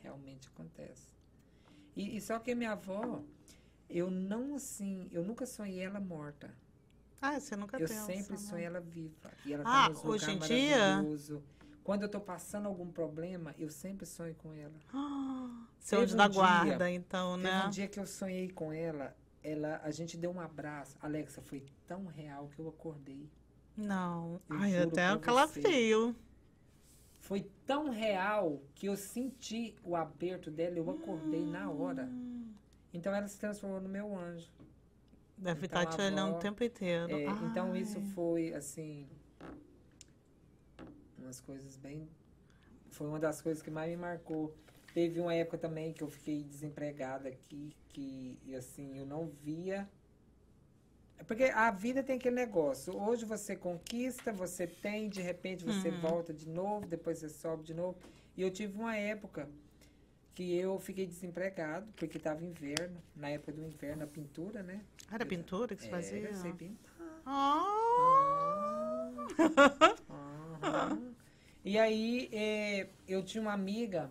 realmente acontece. E, e só que a minha avó, eu não, assim, eu nunca sonhei ela morta. Ah, você nunca Eu pensa, sempre né? sonhei ela viva. E ela Ah, tá nos hoje em dia? Quando eu tô passando algum problema, eu sempre sonho com ela. Ah, Seu Teve anjo um da dia- guarda, então, Teve né? um dia que eu sonhei com ela, ela, a gente deu um abraço. Alexa, foi tão real que eu acordei. Não. Eu Ai, até o calafrio. Foi tão real que eu senti o aperto dela, eu acordei na hora. Hum. Então ela se transformou no meu anjo. Deve Então, estar te a olhando avó- o tempo inteiro. É, então isso foi assim umas coisas bem foi uma das coisas que mais me marcou. Teve uma época também que eu fiquei desempregada aqui, que e, assim, eu não via É porque a vida tem aquele negócio. Hoje você conquista, você tem, de repente você Uhum. volta de novo, depois você sobe de novo. E eu tive uma época que eu fiquei desempregado, porque estava inverno, na época do inverno, a pintura, né? Era pintura que você É, fazia? eu sei pintar. Ah! Aham. E aí, é, eu tinha uma amiga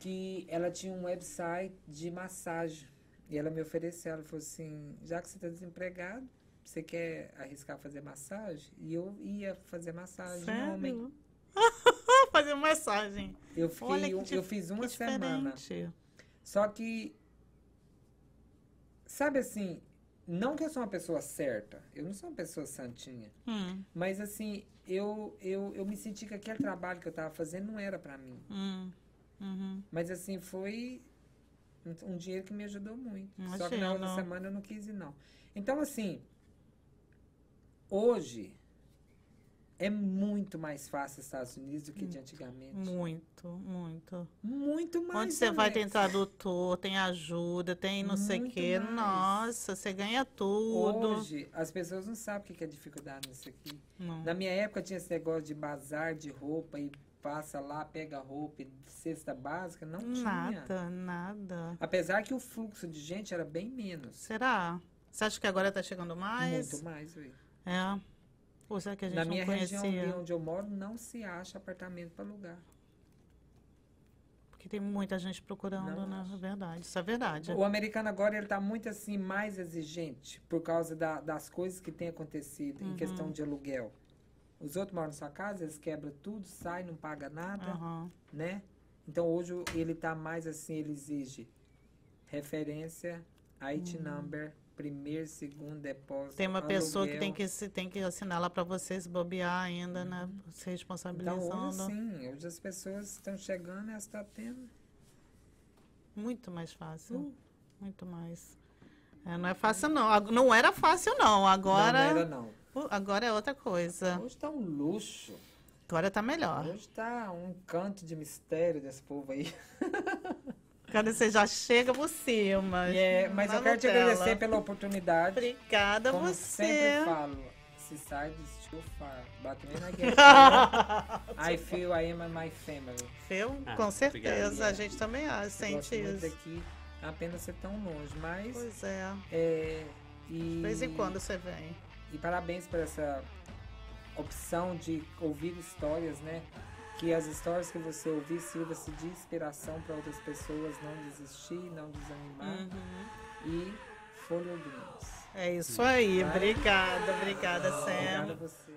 que ela tinha um website de massagem. E ela me ofereceu, ela falou assim, já que você está desempregado, você quer arriscar fazer massagem? E eu ia fazer massagem em homem. Fazer massagem. Eu, fiquei, Olha dif- eu fiz uma semana. Só que, sabe assim, não que eu sou uma pessoa certa, eu não sou uma pessoa santinha. Hum, Mas assim, eu, eu, eu me senti que aquele trabalho que eu estava fazendo não era para mim. hum, uhum. Mas assim, foi um, dinheiro que me ajudou muito. Só que na outra semana eu não quis ir, não. Então, assim, hoje é muito mais fácil os Estados Unidos do que de antigamente. Muito, muito. Muito mais. Onde você vai, tem tradutor, tem ajuda, tem não sei o Muito quê. mais. Nossa, você ganha tudo. Hoje, as pessoas não sabem o que é dificuldade nisso aqui. Não. Na minha época tinha esse negócio de bazar de roupa e passa lá, pega roupa, e cesta básica, não tinha. Nada, nada. Apesar que o fluxo de gente era bem menos. Será? Você acha que agora tá chegando mais? Muito mais, ui. É. Ou será que a gente Na não minha região conhecia? ali onde eu moro, não se acha apartamento para alugar. Porque tem muita gente procurando, Não né? verdade. Isso é verdade. O americano agora ele tá muito assim mais exigente por causa da- das coisas que tem acontecido Uhum. em questão de aluguel. Os outros moram na sua casa, eles quebram tudo, saem, não paga nada, Aham. né? Então hoje ele tá mais assim, ele exige referência, IT number, primeiro, segundo depósito. Uhum. Tem uma pessoa que aluguel. tem que, se- tem que assinar lá para você se bobear ainda, né? Se Então responsabilizando. hoje sim, hoje as pessoas estão chegando e elas estão tendo. Muito mais fácil. Uh. Muito mais. É, não é fácil, não. Não era fácil, não. Agora, Não, não era não. Uh, agora é outra coisa. Hoje tá um luxo. Agora tá melhor. Hoje tá um canto de mistério desse povo aí. Quando você já chega por cima. É, mas eu quero te Nutella. agradecer pela oportunidade. Obrigada Como você. sempre falo, se sai do too far, but when I get here, I feel I am my family. Eu, Ah, com certeza. obrigado. A gente também sente isso. daqui, apenas ser tão longe, mas Pois é. é, e, De vez em quando você vem. e parabéns por essa opção de ouvir histórias, né? Que as histórias que você ouvir sirva-se de inspiração para outras pessoas não desistir, não desanimar e follow dreams. É isso aí. Obrigada, obrigada, Obrigada a Sam. você.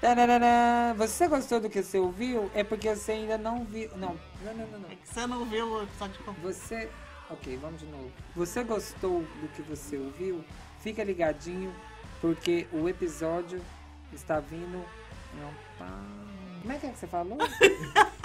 Tararara. Você gostou do que você ouviu? É porque você ainda não viu. Não, não, não, não. não. É que você não viu o episódio completo. Você. Ok, vamos de novo. Você gostou do que você ouviu? Fica ligadinho, porque o episódio está vindo. Como é que é que você falou?